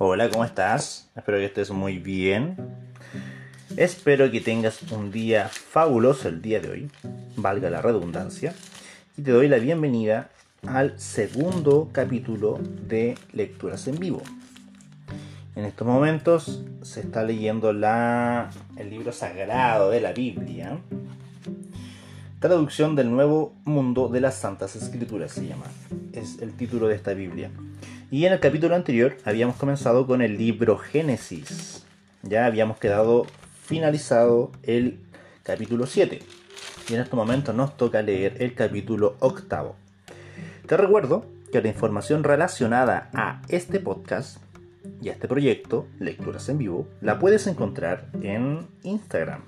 Hola, ¿cómo estás? Espero que estés muy bien. Espero que tengas un día fabuloso el día de hoy, valga la redundancia, y te doy la bienvenida al segundo capítulo de Lecturas en Vivo. En estos momentos se está leyendo la, el libro sagrado de la Biblia, traducción del Nuevo Mundo de las Santas Escrituras se llama, es el título de esta Biblia. Y en el capítulo anterior habíamos comenzado con el libro Génesis. Ya habíamos quedado finalizado el capítulo 7. Y en estos momentos nos toca leer el capítulo octavo. Te recuerdo que la información relacionada a este podcast y a este proyecto, Lecturas en Vivo, la puedes encontrar en Instagram.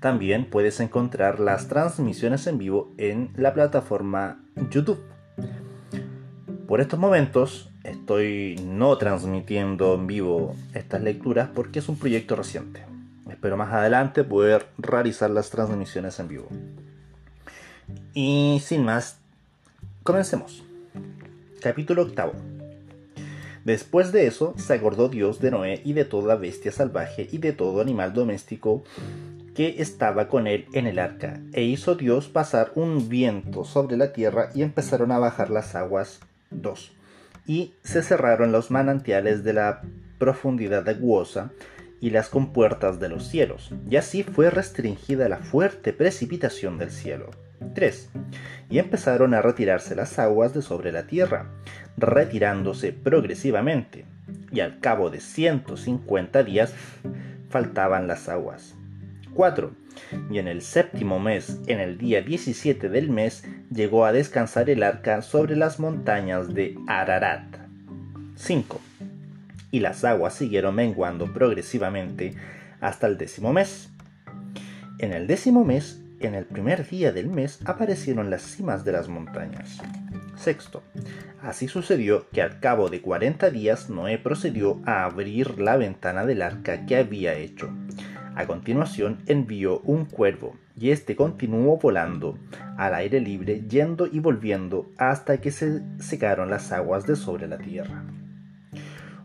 También puedes encontrar las transmisiones en vivo en la plataforma YouTube. Por estos momentos estoy no transmitiendo en vivo estas lecturas porque es un proyecto reciente. Espero más adelante poder realizar las transmisiones en vivo. Y sin más, comencemos. Capítulo octavo. Después de eso se acordó Dios de Noé y de toda bestia salvaje y de todo animal doméstico que estaba con él en el arca, e hizo Dios pasar un viento sobre la tierra y empezaron a bajar las aguas 2. Y se cerraron los manantiales de la profundidad aguosa y las compuertas de los cielos, y así fue restringida la fuerte precipitación del cielo. 3. Y empezaron a retirarse las aguas de sobre la tierra, retirándose progresivamente, y al cabo de 150 días faltaban las aguas. 4. Y en el séptimo mes, en el día 17 del mes, llegó a descansar el arca sobre las montañas de Ararat. 5. Y las aguas siguieron menguando progresivamente hasta el décimo mes. En el décimo mes, en el primer día del mes, aparecieron las cimas de las montañas. Sexto. Así sucedió que al cabo de cuarenta días Noé procedió a abrir la ventana del arca que había hecho a continuación envió un cuervo, y éste continuó volando al aire libre, yendo y volviendo hasta que se secaron las aguas de sobre la tierra.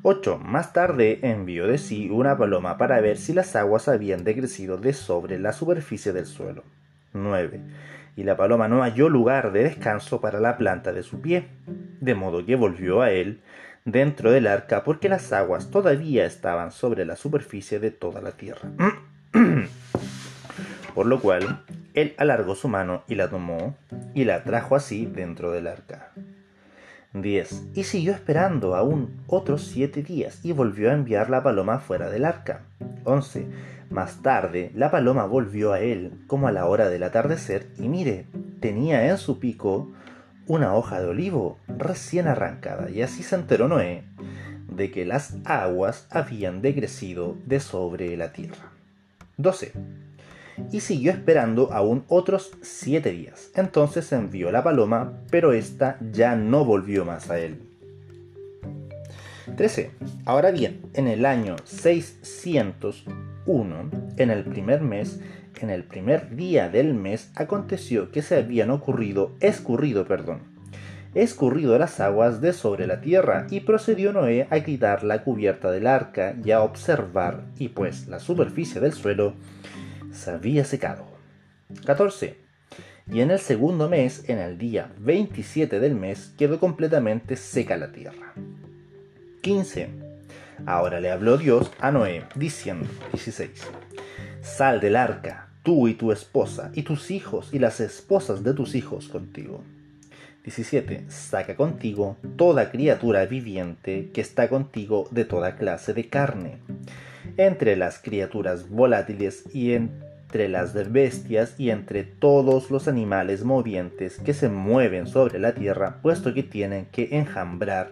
8. Más tarde envió de sí una paloma para ver si las aguas habían decrecido de sobre la superficie del suelo. 9. Y la paloma no halló lugar de descanso para la planta de su pie, de modo que volvió a él dentro del arca porque las aguas todavía estaban sobre la superficie de toda la tierra. Por lo cual, él alargó su mano y la tomó y la trajo así dentro del arca. 10. Y siguió esperando aún otros siete días y volvió a enviar la paloma fuera del arca. 11. Más tarde, la paloma volvió a él como a la hora del atardecer y mire, tenía en su pico una hoja de olivo recién arrancada, y así se enteró Noé de que las aguas habían decrecido de sobre la tierra. 12. Y siguió esperando aún otros siete días. Entonces envió la paloma, pero ésta ya no volvió más a él. 13. Ahora bien, en el año 601, en el primer mes, en el primer día del mes aconteció que se habían ocurrido, escurrido, perdón, escurrido las aguas de sobre la tierra, y procedió Noé a quitar la cubierta del arca y a observar, y pues la superficie del suelo se había secado. 14. Y en el segundo mes, en el día 27 del mes, quedó completamente seca la tierra. 15. Ahora le habló Dios a Noé, diciendo, 16. Sal del arca, tú y tu esposa, y tus hijos y las esposas de tus hijos contigo. 17. Saca contigo toda criatura viviente que está contigo de toda clase de carne, entre las criaturas volátiles y entre las bestias y entre todos los animales movientes que se mueven sobre la tierra, puesto que tienen que enjambrar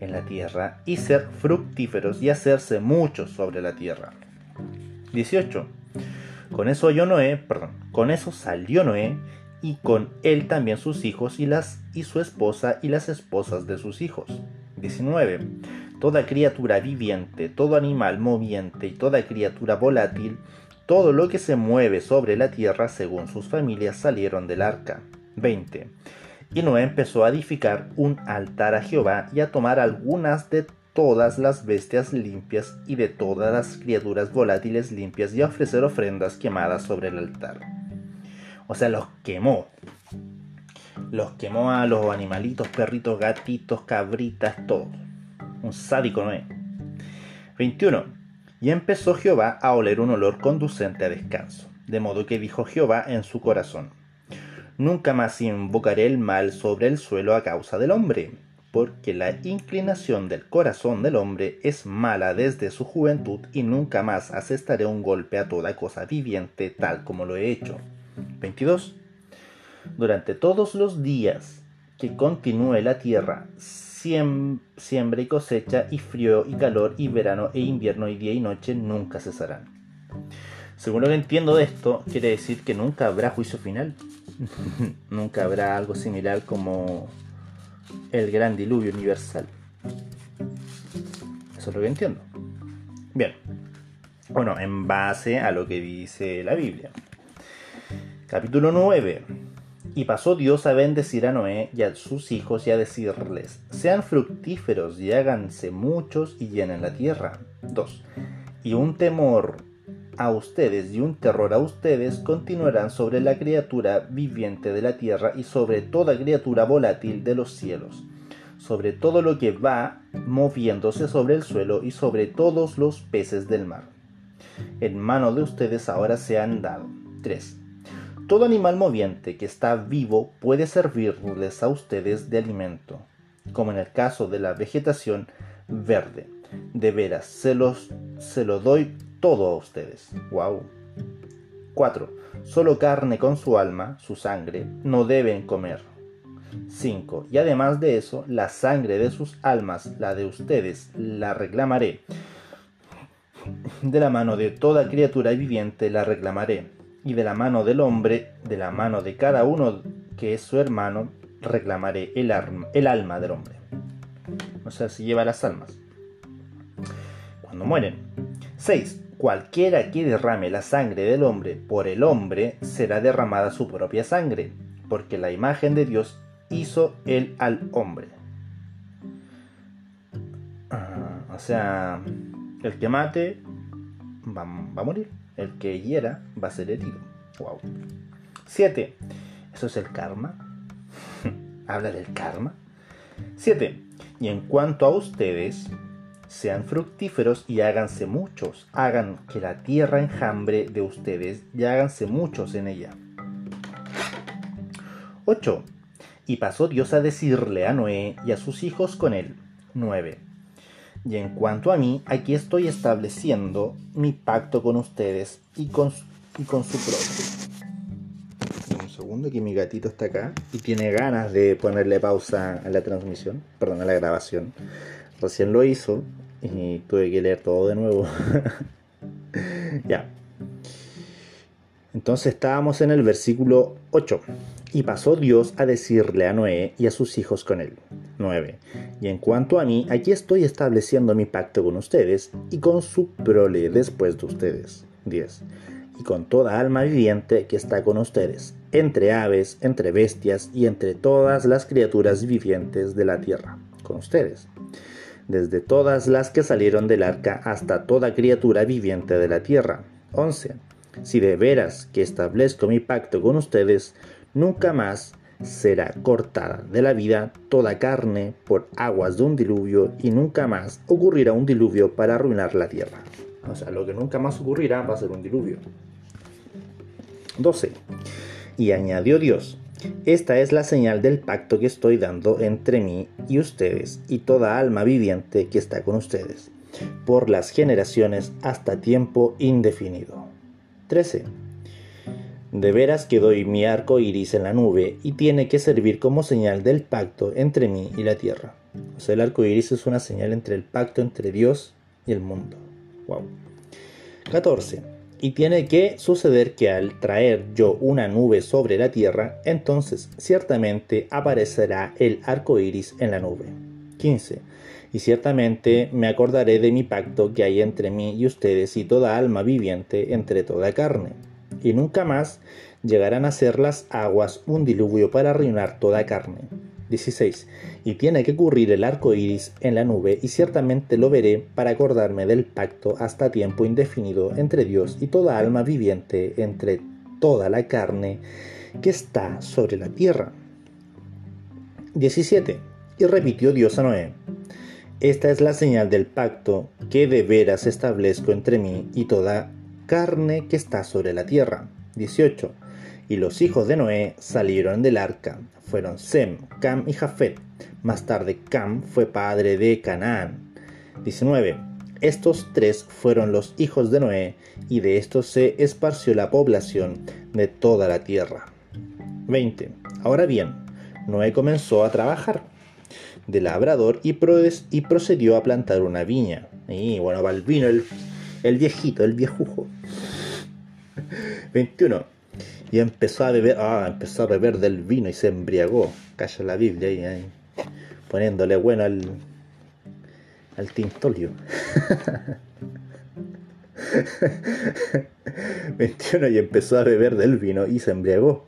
en la tierra y ser fructíferos y hacerse muchos sobre la tierra. 18. Con eso Noé, perdón, con eso salió Noé y con él también sus hijos y y su esposa y las esposas de sus hijos. 19. Toda criatura viviente, todo animal moviente y toda criatura volátil, todo lo que se mueve sobre la tierra según sus familias salieron del arca. 20. Y Noé empezó a edificar un altar a Jehová y a tomar algunas de todas las bestias limpias y de todas las criaturas volátiles limpias y a ofrecer ofrendas quemadas sobre el altar. O sea, los quemó. Los quemó a los animalitos, perritos, gatitos, cabritas, todo. Un sádico no es. 21. Y empezó Jehová a oler un olor conducente a descanso. De modo que dijo Jehová en su corazón, Nunca más invocaré el mal sobre el suelo a causa del hombre, porque la inclinación del corazón del hombre es mala desde su juventud y nunca más asestaré un golpe a toda cosa viviente tal como lo he hecho. 22. Durante todos los días que continúe la tierra, siembra y cosecha, y frío y calor, y verano e invierno, y día y noche nunca cesarán. Según lo que entiendo de esto, quiere decir que nunca habrá juicio final. nunca habrá algo similar como el gran diluvio universal. Eso es lo que entiendo. Bien. Bueno, en base a lo que dice la Biblia. Capítulo 9. Y pasó Dios a bendecir a Noé y a sus hijos y a decirles, sean fructíferos y háganse muchos y llenen la tierra. 2. Y un temor a ustedes y un terror a ustedes continuarán sobre la criatura viviente de la tierra y sobre toda criatura volátil de los cielos, sobre todo lo que va moviéndose sobre el suelo y sobre todos los peces del mar. En mano de ustedes ahora se han dado. 3 todo animal moviente que está vivo puede servirles a ustedes de alimento, como en el caso de la vegetación verde. De veras, se, los, se lo doy todo a ustedes. ¡Wow! 4. Solo carne con su alma, su sangre, no deben comer. 5. Y además de eso, la sangre de sus almas, la de ustedes, la reclamaré. De la mano de toda criatura viviente la reclamaré y de la mano del hombre, de la mano de cada uno que es su hermano, reclamaré el, alma del hombre. O sea, se lleva las almas. Cuando mueren. 6. Cualquiera que derrame la sangre del hombre por el hombre, será derramada su propia sangre, porque la imagen de Dios hizo él al hombre. Ah, o sea, el que mate va a morir el que hiera va a ser herido. Wow. 7. Eso es el karma. Habla del karma. 7. Y en cuanto a ustedes, sean fructíferos y háganse muchos. Hagan que la tierra enjambre de ustedes y háganse muchos en ella. 8. Y pasó Dios a decirle a Noé y a sus hijos con él. 9. Y en cuanto a mí, aquí estoy estableciendo mi pacto con ustedes y con, y con su propio. Un segundo, que mi gatito está acá y tiene ganas de ponerle pausa a la transmisión, perdón, a la grabación. Recién lo hizo y tuve que leer todo de nuevo. ya. Entonces estábamos en el versículo 8. Y pasó Dios a decirle a Noé y a sus hijos con él. 9. Y en cuanto a mí, aquí estoy estableciendo mi pacto con ustedes y con su prole después de ustedes. 10. Y con toda alma viviente que está con ustedes, entre aves, entre bestias y entre todas las criaturas vivientes de la tierra, con ustedes. Desde todas las que salieron del arca hasta toda criatura viviente de la tierra. 11. Si de veras que establezco mi pacto con ustedes, nunca más será cortada de la vida toda carne por aguas de un diluvio y nunca más ocurrirá un diluvio para arruinar la tierra. O sea, lo que nunca más ocurrirá va a ser un diluvio. 12. Y añadió Dios, esta es la señal del pacto que estoy dando entre mí y ustedes y toda alma viviente que está con ustedes, por las generaciones hasta tiempo indefinido. 13. De veras que doy mi arco iris en la nube y tiene que servir como señal del pacto entre mí y la tierra. O sea, el arco iris es una señal entre el pacto entre Dios y el mundo. Wow. 14. Y tiene que suceder que al traer yo una nube sobre la tierra, entonces ciertamente aparecerá el arco iris en la nube. 15. Y ciertamente me acordaré de mi pacto que hay entre mí y ustedes y toda alma viviente entre toda carne y nunca más llegarán a ser las aguas un diluvio para arruinar toda carne. 16. Y tiene que ocurrir el arco iris en la nube, y ciertamente lo veré para acordarme del pacto hasta tiempo indefinido entre Dios y toda alma viviente, entre toda la carne que está sobre la tierra. 17. Y repitió Dios a Noé: Esta es la señal del pacto que de veras establezco entre mí y toda carne que está sobre la tierra. 18. Y los hijos de Noé salieron del arca, fueron Sem, Cam y Jafet. Más tarde Cam fue padre de Canaán. 19. Estos tres fueron los hijos de Noé, y de estos se esparció la población de toda la tierra. 20. Ahora bien, Noé comenzó a trabajar de labrador y, procedió a plantar una viña. Y bueno, va el vino, el, el viejito, el viejujo. 21 y empezó a beber, ah, empezó a beber del vino y se embriagó. Calla la Biblia ahí, poniéndole bueno al, al tintolio. 21 y empezó a beber del vino y se embriagó.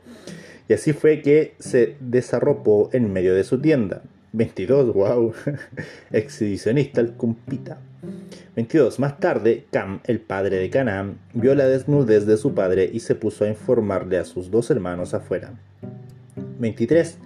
Y así fue que se desarropó en medio de su tienda. 22, wow, exhibicionista el cumpita. 22. Más tarde, Cam, el padre de Canaán, vio la desnudez de su padre y se puso a informarle a sus dos hermanos afuera. 23.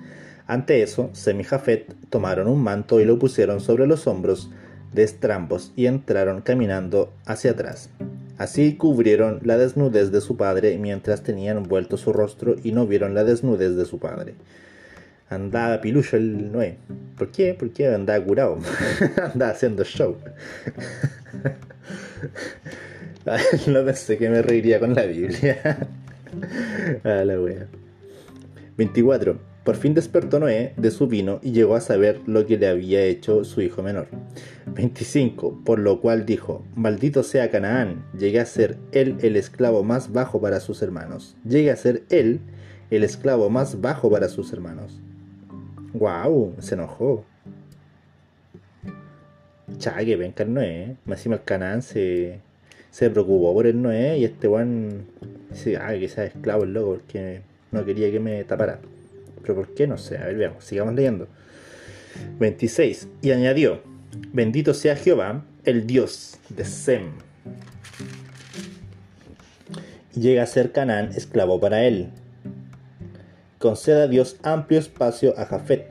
Ante eso, Sem y Jafet tomaron un manto y lo pusieron sobre los hombros de estrambos y entraron caminando hacia atrás. Así cubrieron la desnudez de su padre mientras tenían vuelto su rostro y no vieron la desnudez de su padre andaba pilucho el Noé. ¿Por qué? Porque andaba curado. andaba haciendo show. no pensé que me reiría con la Biblia. ah, la wea. 24. Por fin despertó Noé de su vino y llegó a saber lo que le había hecho su hijo menor. 25. Por lo cual dijo, maldito sea Canaán, llegué a ser él el esclavo más bajo para sus hermanos. Llegué a ser él el esclavo más bajo para sus hermanos. Wow, se enojó. Chague, venga el Noé. Más encima el Canán se, se preocupó por el Noé y este weón dice, ah, que sea esclavo el loco porque no quería que me tapara. Pero ¿por qué? No sé. A ver, veamos, sigamos leyendo. 26. Y añadió, bendito sea Jehová, el Dios de Sem. Llega a ser Canaán esclavo para él conceda Dios amplio espacio a Jafet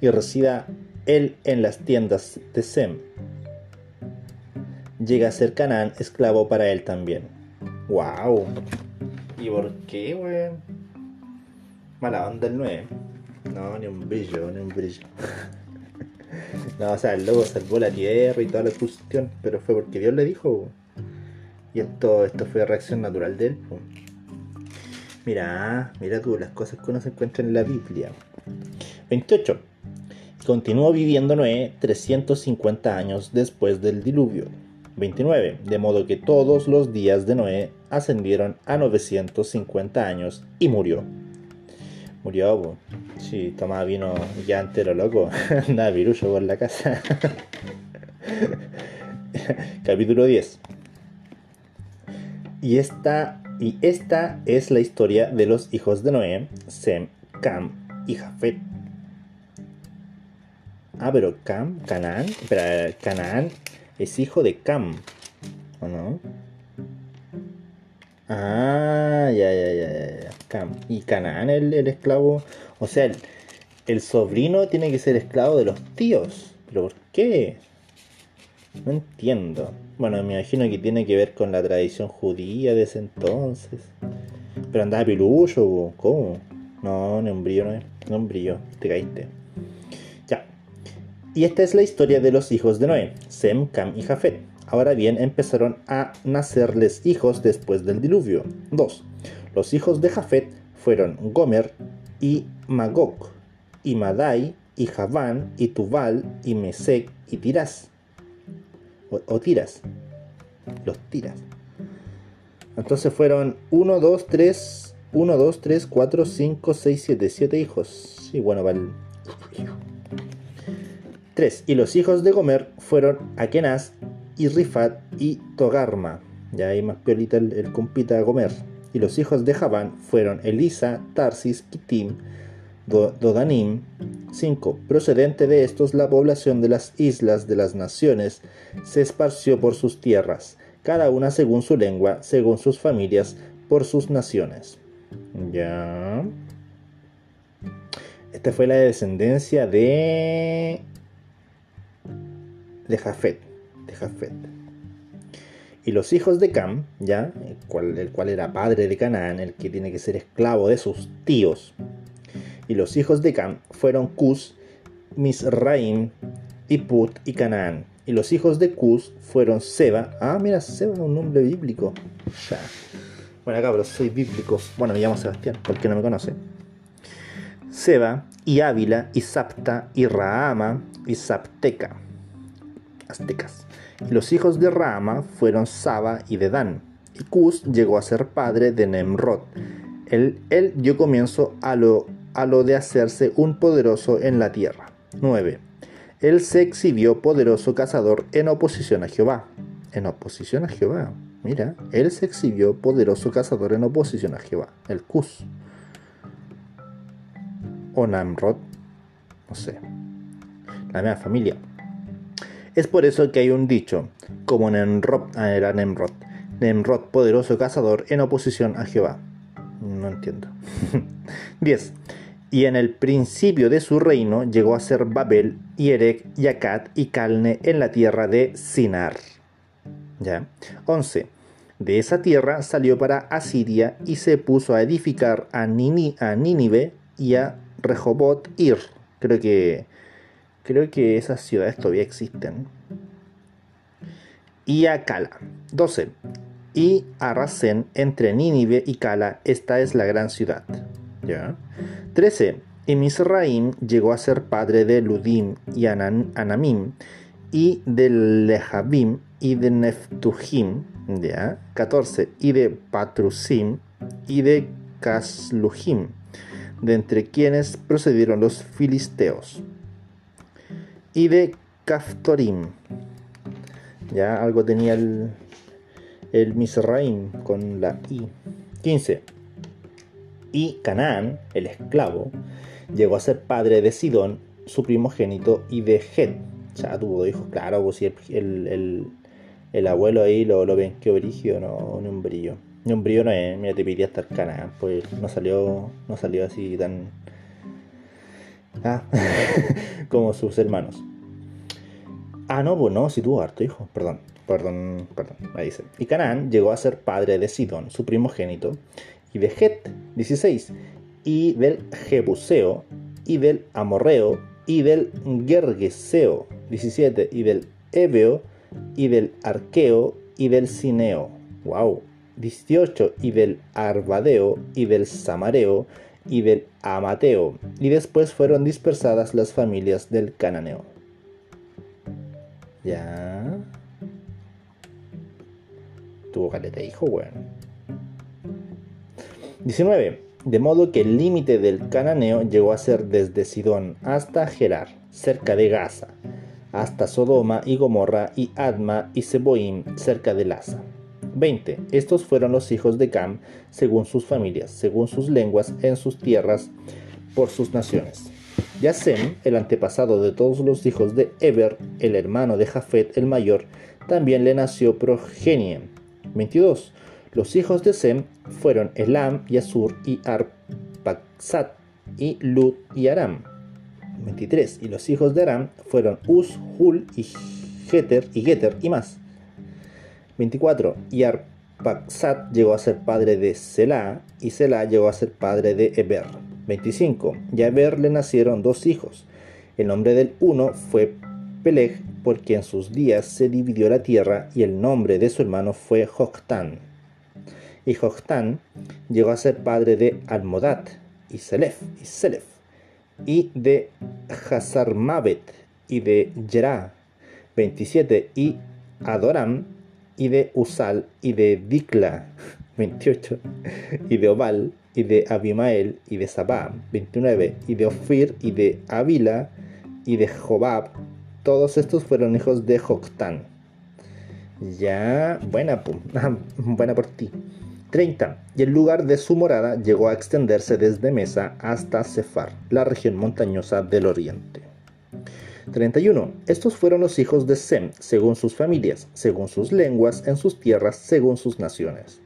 y resida él en las tiendas de Sem. Llega a ser Canaán esclavo para él también. ¡Wow! ¿Y por qué, weón? Mala onda el 9. No, ni un brillo, ni un brillo. no, o sea, el lobo salvó la tierra y toda la cuestión, pero fue porque Dios le dijo. Y esto, esto fue reacción natural de él. Mira, mira tú, las cosas que uno se encuentra en la Biblia. 28. Continuó viviendo Noé 350 años después del diluvio. 29. De modo que todos los días de Noé ascendieron a 950 años y murió. Murió, Si tomaba vino ya entero loco. Andaba virullo por la casa. Capítulo 10. Y esta y esta es la historia de los hijos de Noé, Sem, Cam y Jafet. Ah, pero Cam, Canaán, pero Canaán es hijo de Cam, ¿o no? Ah, ya, ya, ya, ya, Cam. Y Canaán, el, el esclavo, o sea, el, el sobrino tiene que ser esclavo de los tíos. ¿Pero por qué? No entiendo. Bueno, me imagino que tiene que ver con la tradición judía de ese entonces. Pero andaba pilucho, ¿cómo? No, ni un brillo, no, no un brillo, te caíste. Ya. Y esta es la historia de los hijos de Noé, Sem, Cam y Jafet. Ahora bien, empezaron a nacerles hijos después del diluvio. 2. Los hijos de Jafet fueron Gomer y Magog, y Madai, y Javán, y Tubal, y Mesec, y Tirás o, tiras. Los tiras. Entonces fueron 1, 2, 3, 1, 2, 3, 4, 5, 6, 7, 7 hijos. Y bueno, va el... 3. Y los hijos de Gomer fueron Akenaz y Rifat y Togarma. Ya hay más piolita el, compita Gomer. Y los hijos de Javán fueron Elisa, Tarsis, Kitim, Dodanim. 5. Procedente de estos, la población de las islas de las naciones se esparció por sus tierras, cada una según su lengua, según sus familias, por sus naciones. Ya. Esta fue la descendencia de. de Jafet. Y los hijos de Cam, ya, el cual, era padre de Canaán, el que tiene que ser esclavo de sus tíos. Y los hijos de Cam fueron Cus, Misraim, y Put y Canaán. Y los hijos de Cus fueron Seba. Ah, mira, Seba es un nombre bíblico. Ya. Bueno, pero soy bíblico. Bueno, me llamo Sebastián, porque no me conoce. Seba, y Ávila, y Sapta, y Rahama, y Sapteca. Aztecas. Los hijos de Rahama fueron Saba y Dedán. Y Cus llegó a ser padre de Nemrod. Él, dio comienzo a lo, a lo de hacerse un poderoso en la tierra. 9. Él se exhibió poderoso cazador en oposición a Jehová. En oposición a Jehová. Mira, él se exhibió poderoso cazador en oposición a Jehová, el Cus. O Namrod, no sé. La misma familia. Es por eso que hay un dicho, como Nemrod, ah, era Nemrod. Nemrod, poderoso cazador en oposición a Jehová. No entiendo. 10. Y en el principio de su reino llegó a ser Babel, y Erech, y Calne en la tierra de Sinar. ¿Ya? 11. De esa tierra salió para Asiria y se puso a edificar a, a Nínive y a Rehobot Ir. Creo que, creo que esas ciudades todavía existen. Y a Cala. 12. Y a Racén entre Nínive y Cala. Esta es la gran ciudad. ¿Ya? 13. Y Misraim llegó a ser padre de Ludim y Anamim y de Lehabim y de Neftuhim, ¿ya? 14, y de Patrusim y de Casluhim, de entre quienes procedieron los filisteos, y de Caftorim, ya algo tenía el, el Misraim con la I. 15. Y Canaán, el esclavo, llegó a ser padre de Sidón, su primogénito, y de Het, ya tuvo hijos, claro, pues si el, el abuelo ahí lo, lo ven que brillo, no, ni un brillo. Ni un brillo no es, mira, te pediría estar cana, pues no salió, no salió así tan. Ah, como sus hermanos. Ah, no, pues no, si tuvo harto hijo, perdón, perdón, perdón, ahí dice. Y Canaán llegó a ser padre de Sidón, su primogénito, y de Het, 16, y del Jebuseo, y del Amorreo, y del Gergeseo, 17, y del Ebeo, y del arqueo y del cineo. Wow. 18 y del arbadeo y del samareo y del amateo. Y después fueron dispersadas las familias del cananeo. Ya. Tuvo caleta hijo, bueno. 19. De modo que el límite del cananeo llegó a ser desde Sidón hasta Gerar, cerca de Gaza hasta Sodoma y Gomorra y Adma y Seboim cerca de Laza. 20. Estos fueron los hijos de Cam según sus familias, según sus lenguas, en sus tierras, por sus naciones. Yasem, el antepasado de todos los hijos de Eber, el hermano de Jafet el mayor, también le nació progenie. 22. Los hijos de Sem fueron Elam y Asur y Arpaxat y Lut y Aram. 23. Y los hijos de Aram fueron Uz, Hul y Geter y Geter y más. 24. Y Arpaxat llegó a ser padre de Selah y Selah llegó a ser padre de Eber. 25. Y a Eber le nacieron dos hijos. El nombre del uno fue Peleg, porque en sus días se dividió la tierra, y el nombre de su hermano fue Joctán. Y Joctán llegó a ser padre de Almodat y Selef y Selef y de Hazarmavet y de Yerá 27 y Adoram y de Usal y de Dikla 28 y de Obal y de Abimael y de Sabá 29 y de Ofir y de Avila y de Jobab todos estos fueron hijos de Joctán ya buena buena por ti 30. Y el lugar de su morada llegó a extenderse desde Mesa hasta Cefar, la región montañosa del oriente. 31. Estos fueron los hijos de Sem, según sus familias, según sus lenguas, en sus tierras, según sus naciones.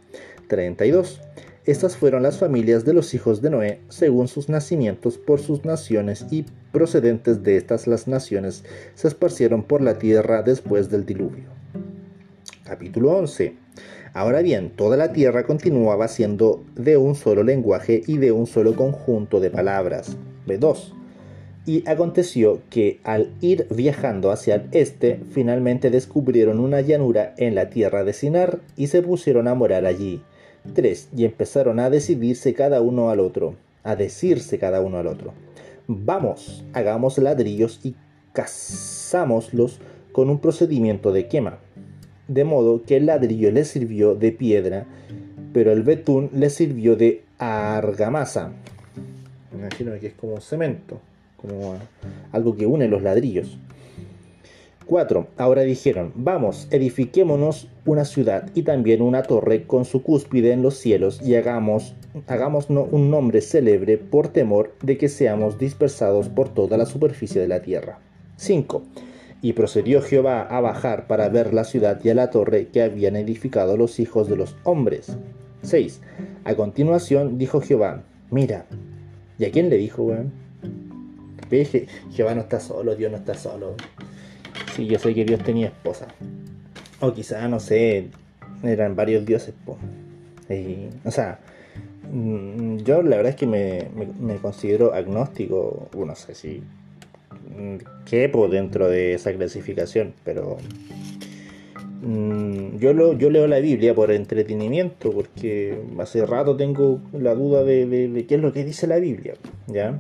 32. Estas fueron las familias de los hijos de Noé, según sus nacimientos, por sus naciones, y procedentes de estas las naciones se esparcieron por la tierra después del diluvio. Capítulo 11. Ahora bien, toda la tierra continuaba siendo de un solo lenguaje y de un solo conjunto de palabras. B2. Y aconteció que al ir viajando hacia el este, finalmente descubrieron una llanura en la tierra de Sinar y se pusieron a morar allí. 3. Y empezaron a decidirse cada uno al otro, a decirse cada uno al otro. Vamos, hagamos ladrillos y cazámoslos con un procedimiento de quema de modo que el ladrillo le sirvió de piedra, pero el betún le sirvió de argamasa. Me imagino que es como cemento, como algo que une los ladrillos. 4. Ahora dijeron, vamos, edifiquémonos una ciudad y también una torre con su cúspide en los cielos y hagamos, un nombre célebre por temor de que seamos dispersados por toda la superficie de la tierra. 5. Y procedió Jehová a bajar para ver la ciudad y a la torre que habían edificado los hijos de los hombres. 6. A continuación dijo Jehová, mira. ¿Y a quién le dijo? Jehová no está solo, Dios no está solo. Sí, yo sé que Dios tenía esposa. O quizá, no sé, eran varios dioses. Po. o sea, mm, yo la verdad es que me, me considero agnóstico. Bueno, no sé si quepo dentro de esa clasificación, pero mm, yo, lo, yo leo la Biblia por entretenimiento, porque hace rato tengo la duda de, qué es lo que dice la Biblia, ¿ya?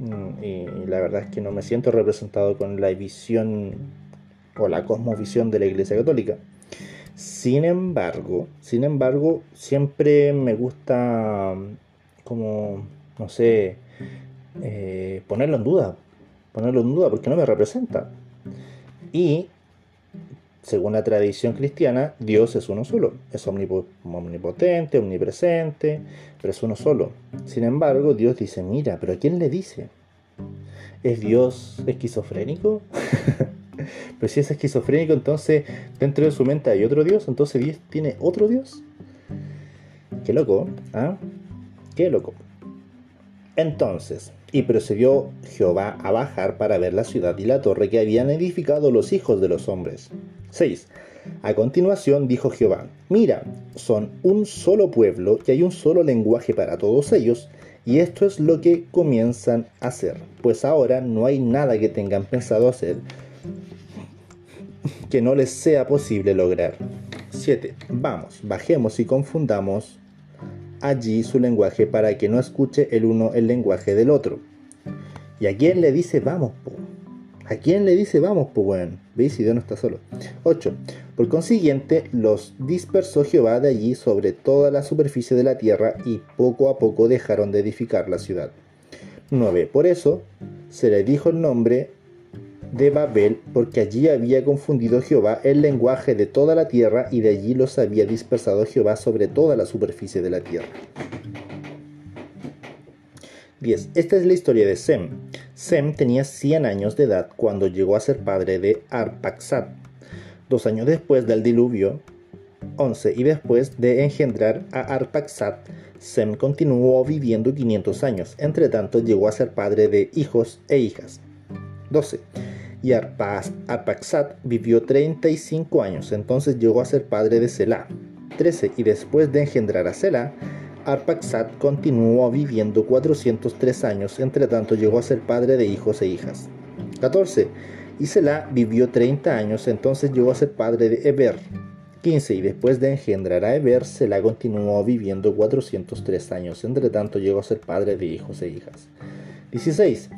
Mm, y, la verdad es que no me siento representado con la visión o la cosmovisión de la Iglesia Católica. Sin embargo, sin embargo, siempre me gusta como, no sé, eh, ponerlo en duda, ponerlo en duda porque no me representa. Y, según la tradición cristiana, Dios es uno solo. Es omnipotente, omnipresente, pero es uno solo. Sin embargo, Dios dice, mira, pero ¿a quién le dice? ¿Es Dios esquizofrénico? pero si es esquizofrénico, entonces dentro de su mente hay otro Dios, entonces Dios tiene otro Dios. Qué loco, ¿ah? Qué loco. Entonces, y procedió Jehová a bajar para ver la ciudad y la torre que habían edificado los hijos de los hombres. 6. A continuación dijo Jehová, mira, son un solo pueblo y hay un solo lenguaje para todos ellos, y esto es lo que comienzan a hacer, pues ahora no hay nada que tengan pensado hacer que no les sea posible lograr. 7. Vamos, bajemos y confundamos allí su lenguaje para que no escuche el uno el lenguaje del otro. ¿Y a quién le dice vamos, po? ¿A quién le dice vamos, po? ¿Veis? Dios no está solo. 8. Por consiguiente, los dispersó Jehová de allí sobre toda la superficie de la tierra y poco a poco dejaron de edificar la ciudad. 9. Por eso se le dijo el nombre de Babel, porque allí había confundido Jehová el lenguaje de toda la tierra y de allí los había dispersado Jehová sobre toda la superficie de la tierra. 10. Esta es la historia de Sem. Sem tenía 100 años de edad cuando llegó a ser padre de Arpaxad. Dos años después del diluvio, 11. Y después de engendrar a Arpaxad, Sem continuó viviendo 500 años. Entre tanto, llegó a ser padre de hijos e hijas. 12 y Arpaxad vivió 35 años, entonces llegó a ser padre de Selah. 13. Y después de engendrar a Selah, Arpaxad continuó viviendo 403 años, entre tanto llegó a ser padre de hijos e hijas. 14. Y Selah vivió 30 años, entonces llegó a ser padre de Eber. 15. Y después de engendrar a Eber, Selah continuó viviendo 403 años, entre tanto llegó a ser padre de hijos e hijas. 16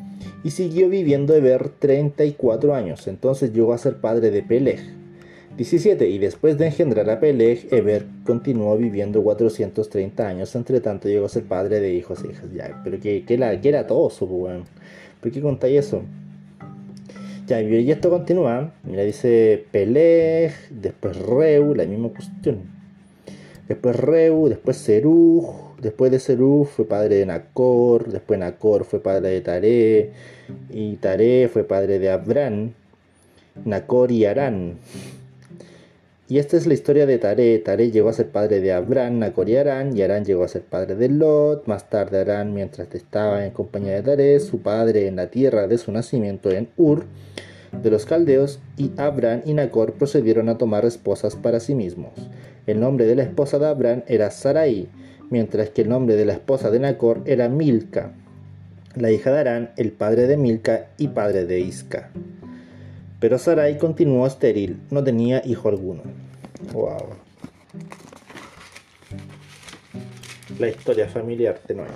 y siguió viviendo Eber 34 años, entonces llegó a ser padre de Peleg. 17. Y después de engendrar a Peleg, Eber continuó viviendo 430 años, entre tanto llegó a ser padre de hijos e hijas. Ya, pero que, que, era todo eso, pues, ¿Por qué contáis eso? Ya, y esto continúa. Mira, dice Peleg, después Reu, la misma cuestión. después Reu, después Serug, después de Serug fue padre de Nacor, después Nacor fue padre de Taré, y Taré fue padre de Abrán, Nacor y Arán. Y esta es la historia de Taré. Taré llegó a ser padre de Abraham, Nacor y Arán, y Arán llegó a ser padre de Lot. Más tarde Arán, mientras estaba en compañía de Taré, su padre en la tierra de su nacimiento en Ur, de los caldeos, y Abraham y Nacor procedieron a tomar esposas para sí mismos. El nombre de la esposa de Abraham era Sarai, mientras que el nombre de la esposa de Nacor era Milca, la hija de Arán, el padre de Milca y padre de Isca. Pero Sarai continuó estéril, no tenía hijo alguno. Wow. La historia familiar de Noé.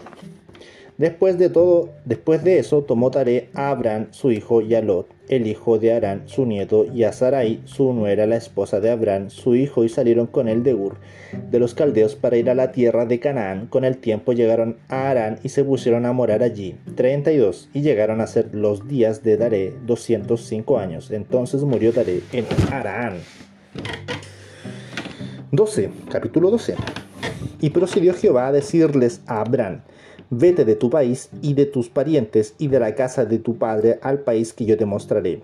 Después de todo, después de eso, tomó Taré a Abraham, su hijo, y a Lot, el hijo de Arán, su nieto, y a Sarai, su nuera, la esposa de Abraham, su hijo, y salieron con él de Ur, de los caldeos, para ir a la tierra de Canaán. Con el tiempo llegaron a Arán y se pusieron a morar allí. 32. Y llegaron a ser los días de Daré 205 años. Entonces murió Daré en Arán. 12. Capítulo 12. Y procedió Jehová a decirles a Abraham, Vete de tu país y de tus parientes y de la casa de tu padre al país que yo te mostraré.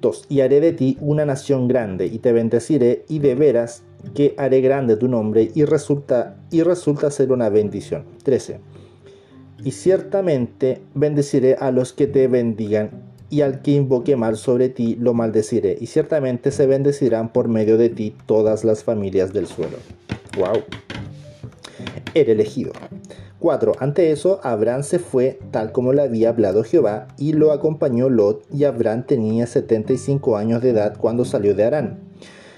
2. Y haré de ti una nación grande y te bendeciré y de veras que haré grande tu nombre y resulta, y resulta ser una bendición. 13. Y ciertamente bendeciré a los que te bendigan y al que invoque mal sobre ti lo maldeciré y ciertamente se bendecirán por medio de ti todas las familias del suelo. Wow. El elegido. 4. Ante eso, Abraham se fue tal como le había hablado Jehová, y lo acompañó Lot, y Abraham tenía 75 años de edad cuando salió de Arán.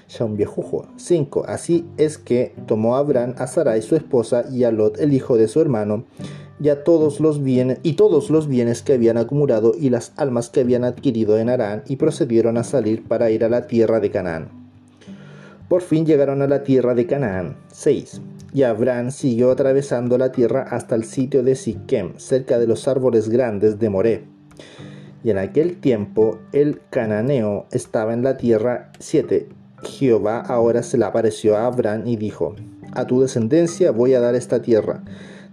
Ya un viejujo. 5. Así es que tomó Abraham a Sarai su esposa y a Lot el hijo de su hermano, y a todos los bienes y todos los bienes que habían acumulado y las almas que habían adquirido en Arán, y procedieron a salir para ir a la tierra de Canaán. Por fin llegaron a la tierra de Canaán. 6. Y Abraham siguió atravesando la tierra hasta el sitio de Siquem, cerca de los árboles grandes de Moré. Y en aquel tiempo el cananeo estaba en la tierra 7. Jehová ahora se le apareció a Abraham y dijo, A tu descendencia voy a dar esta tierra.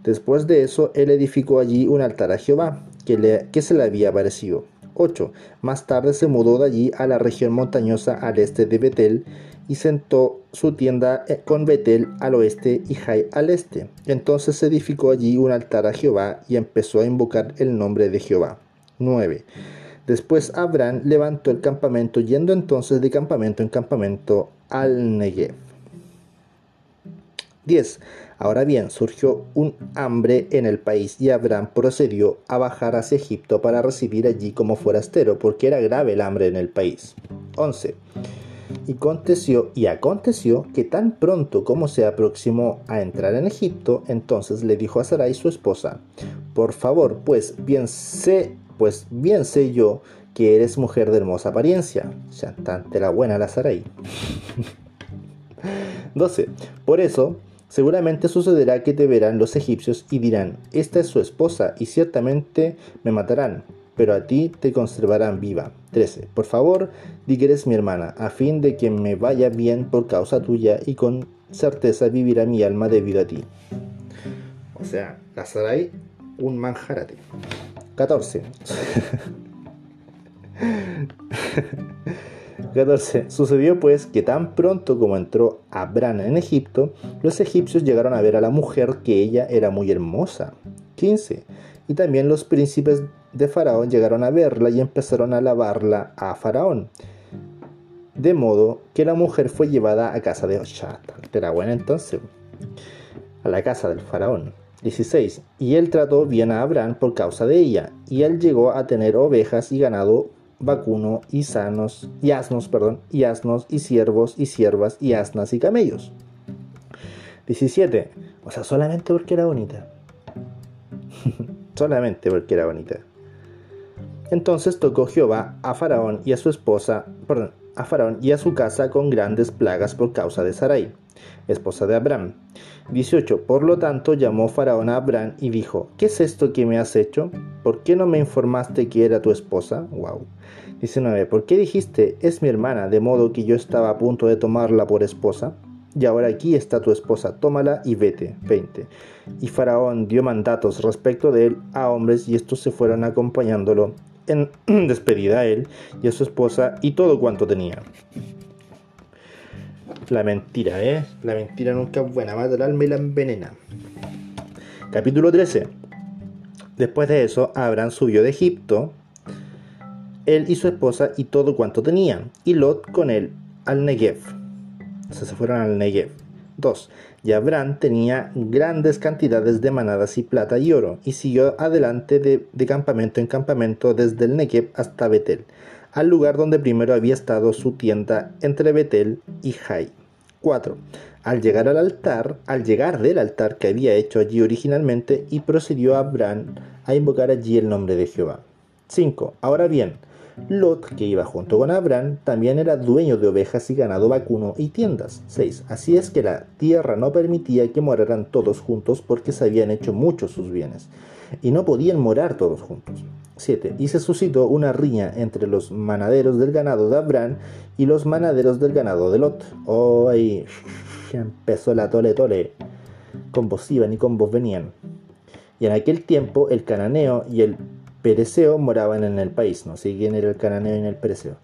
Después de eso, él edificó allí un altar a Jehová, que, que se le había aparecido. 8. Más tarde se mudó de allí a la región montañosa al este de Betel, y sentó su tienda eh, con Betel al oeste y Jai al este. Entonces edificó allí un altar a Jehová y empezó a invocar el nombre de Jehová. 9. Después Abraham levantó el campamento, yendo entonces de campamento en campamento al Negev. 10. Ahora bien, surgió un hambre en el país y Abraham procedió a bajar hacia Egipto para recibir allí como forastero, porque era grave el hambre en el país. 11. Y aconteció, y aconteció que tan pronto como se aproximó a entrar en Egipto, entonces le dijo a Sarai su esposa, por favor, pues bien sé, pues bien sé yo que eres mujer de hermosa apariencia. Chantante la buena la Sarai. 12. Por eso, seguramente sucederá que te verán los egipcios y dirán, esta es su esposa, y ciertamente me matarán, pero a ti te conservarán viva. 13. Por favor, di que eres mi hermana, a fin de que me vaya bien por causa tuya y con certeza vivirá mi alma debido a ti. O sea, la Sarai, un manjarate. 14. 14. Sucedió pues que tan pronto como entró Abraham en Egipto, los egipcios llegaron a ver a la mujer que ella era muy hermosa. 15. Y también los príncipes de Faraón llegaron a verla y empezaron a alabarla a Faraón. De modo que la mujer fue llevada a casa de Oshat. Era buena entonces. A la casa del Faraón. 16. Y él trató bien a Abraham por causa de ella. Y él llegó a tener ovejas y ganado vacuno y sanos y asnos, perdón, y asnos y siervos y siervas y asnas y camellos. 17. O sea, solamente porque era bonita. solamente porque era bonita. Entonces tocó Jehová a Faraón y a su esposa, perdón, a Faraón y a su casa con grandes plagas por causa de Sarai, esposa de Abraham. 18. Por lo tanto llamó Faraón a Abraham y dijo, ¿qué es esto que me has hecho? ¿Por qué no me informaste que era tu esposa? Wow. 19. ¿Por qué dijiste, es mi hermana, de modo que yo estaba a punto de tomarla por esposa? y ahora aquí está tu esposa, tómala y vete. 20. Y Faraón dio mandatos respecto de él a hombres y estos se fueron acompañándolo en despedida a él y a su esposa y todo cuanto tenía. La mentira, ¿eh? La mentira nunca es buena, mata el alma y la envenena. Capítulo 13. Después de eso, Abraham subió de Egipto, él y su esposa y todo cuanto tenía, y Lot con él al Negev. O sea, se fueron al Negev. 2. Y Abraham tenía grandes cantidades de manadas y plata y oro, y siguió adelante de, de campamento en campamento desde el Negev hasta Betel, al lugar donde primero había estado su tienda entre Betel y Jai. 4. Al llegar al altar, al llegar del altar que había hecho allí originalmente, y procedió Abraham a invocar allí el nombre de Jehová. 5. Ahora bien, Lot, que iba junto con Abraham, también era dueño de ovejas y ganado vacuno y tiendas. 6. Así es que la tierra no permitía que moraran todos juntos porque se habían hecho muchos sus bienes, y no podían morar todos juntos. 7. Y se suscitó una riña entre los manaderos del ganado de Abraham y los manaderos del ganado de Lot. Oh, ahí empezó la tole tole. Con vos iban y con vos venían. Y en aquel tiempo el cananeo y el pereceo moraban en el país. No sé quién era el cananeo y el pereceo.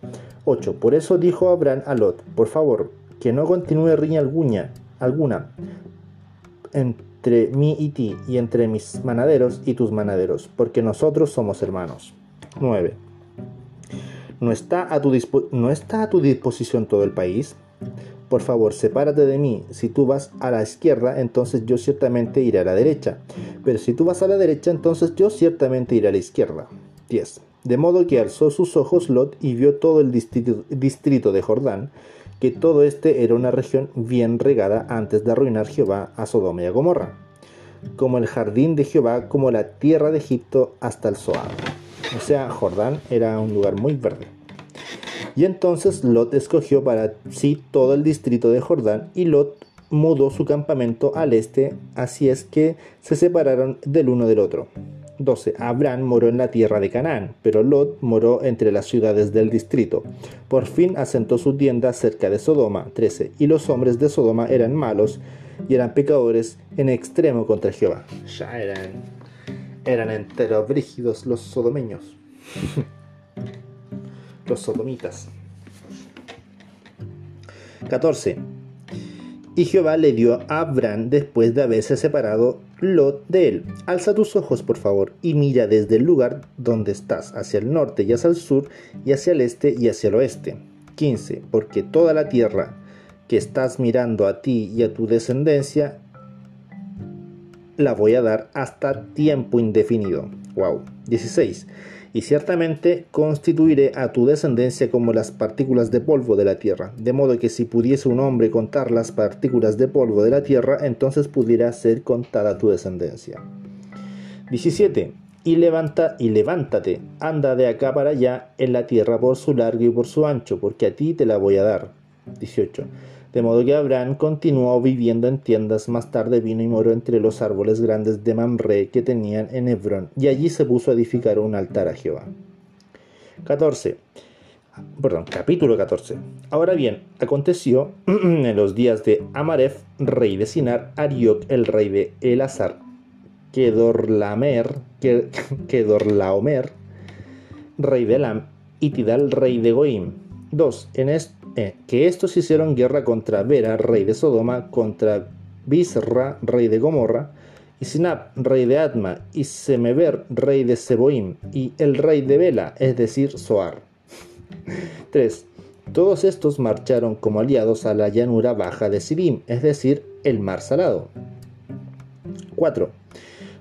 8. Por eso dijo Abraham a Lot, por favor, que no continúe riña alguna, alguna entre mí y ti, y entre mis manaderos y tus manaderos, porque nosotros somos hermanos. 9. ¿No está a tu, ¿no está a tu disposición todo el país? Por favor, sepárate de mí. Si tú vas a la izquierda, entonces yo ciertamente iré a la derecha. Pero si tú vas a la derecha, entonces yo ciertamente iré a la izquierda. 10. De modo que alzó sus ojos Lot y vio todo el distrito, de Jordán, que todo este era una región bien regada antes de arruinar Jehová a Sodoma y a Gomorra, como el jardín de Jehová, como la tierra de Egipto hasta el Zoar. O sea, Jordán era un lugar muy verde. Y entonces Lot escogió para sí todo el distrito de Jordán y Lot mudó su campamento al este, así es que se separaron del uno del otro. 12. Abraham moró en la tierra de Canaán, pero Lot moró entre las ciudades del distrito. Por fin asentó su tienda cerca de Sodoma. 13. Y los hombres de Sodoma eran malos y eran pecadores en extremo contra Jehová. Ya eran, eran enteros brígidos los sodomeños. Los sodomitas. 14. Y Jehová le dio a Abraham después de haberse separado Lot de él. Alza tus ojos, por favor, y mira desde el lugar donde estás, hacia el norte y hacia el sur, y hacia el este y hacia el oeste. 15. Porque toda la tierra que estás mirando a ti y a tu descendencia, la voy a dar hasta tiempo indefinido. Wow. 16 y ciertamente constituiré a tu descendencia como las partículas de polvo de la tierra, de modo que si pudiese un hombre contar las partículas de polvo de la tierra, entonces pudiera ser contada tu descendencia. 17. Y levanta y levántate, anda de acá para allá en la tierra por su largo y por su ancho, porque a ti te la voy a dar. 18. De modo que Abraham continuó viviendo en tiendas, más tarde vino y moró entre los árboles grandes de Mamre que tenían en Hebrón, y allí se puso a edificar un altar a Jehová. 14. Perdón, capítulo 14. Ahora bien, aconteció en los días de Amaref, rey de Sinar, Arioc, el rey de Elazar, Kedorlamer, Kedorlaomer, rey de Elam, y Tidal, rey de Goim. 2. En, esto eh, que estos hicieron guerra contra Vera, rey de Sodoma, contra Bisra, rey de Gomorra, y Sinab, rey de Adma, y Semeber, rey de Seboim, y el rey de Bela, es decir, Soar. 3. Todos estos marcharon como aliados a la llanura baja de Sidim, es decir, el mar salado. 4.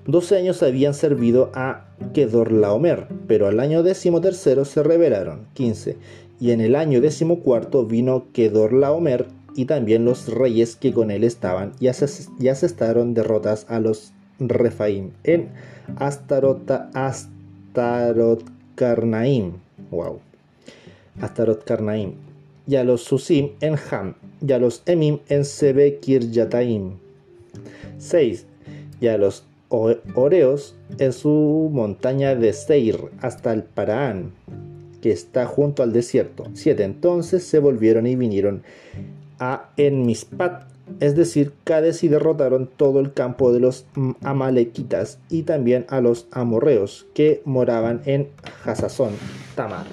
Doce años habían servido a Kedorlaomer, pero al año décimo tercero se rebelaron. 15 y en el año decimocuarto vino Kedorlaomer y también los reyes que con él estaban y, asestaron derrotas a los Refaim en Astarot, Astarot Karnaim. Wow. Astarot Karnaim. Y a los Susim en Ham. Y a los Emim en Sebe Kirjataim. 6. Y a los Oreos en su montaña de Seir hasta el Paraán que está junto al desierto. Siete. Entonces se volvieron y vinieron a Enmispat es decir, Cades y derrotaron todo el campo de los amalequitas y también a los amorreos que moraban en Hasazón Tamar.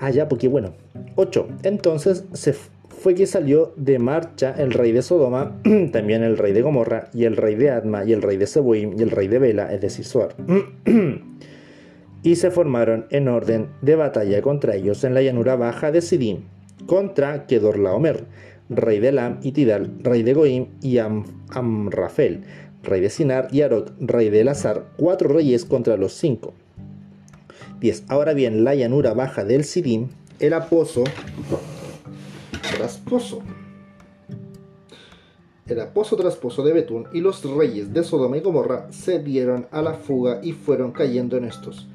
Allá, porque bueno. 8. Entonces se fue que salió de marcha el rey de Sodoma, también el rey de Gomorra, y el rey de Adma, y el rey de Seboim, y el rey de Bela, es decir, Suar. y se formaron en orden de batalla contra ellos en la llanura baja de Sidim, contra Kedorlaomer, rey de Elam y Tidal, rey de Goim y Amrafel, rey de Sinar y Arok, rey de Elazar, cuatro reyes contra los cinco. 10. Ahora bien, la llanura baja del Sidim era pozo tras pozo. Era pozo tras pozo de Betún, y los reyes de Sodoma y Gomorra se dieron a la fuga y fueron cayendo en estos.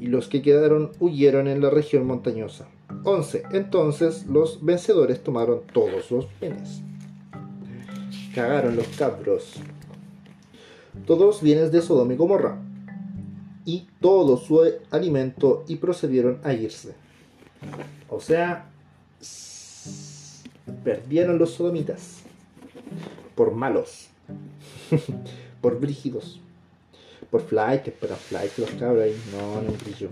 Y los que quedaron huyeron en la región montañosa. 11. Entonces los vencedores tomaron todos los bienes. Cagaron los cabros. Todos los bienes de Sodoma y Gomorra. Y todo su alimento y procedieron a irse. O sea, perdieron los sodomitas. Por malos. por brígidos. Por flight, pero flight los cabros ahí. No, no brillo.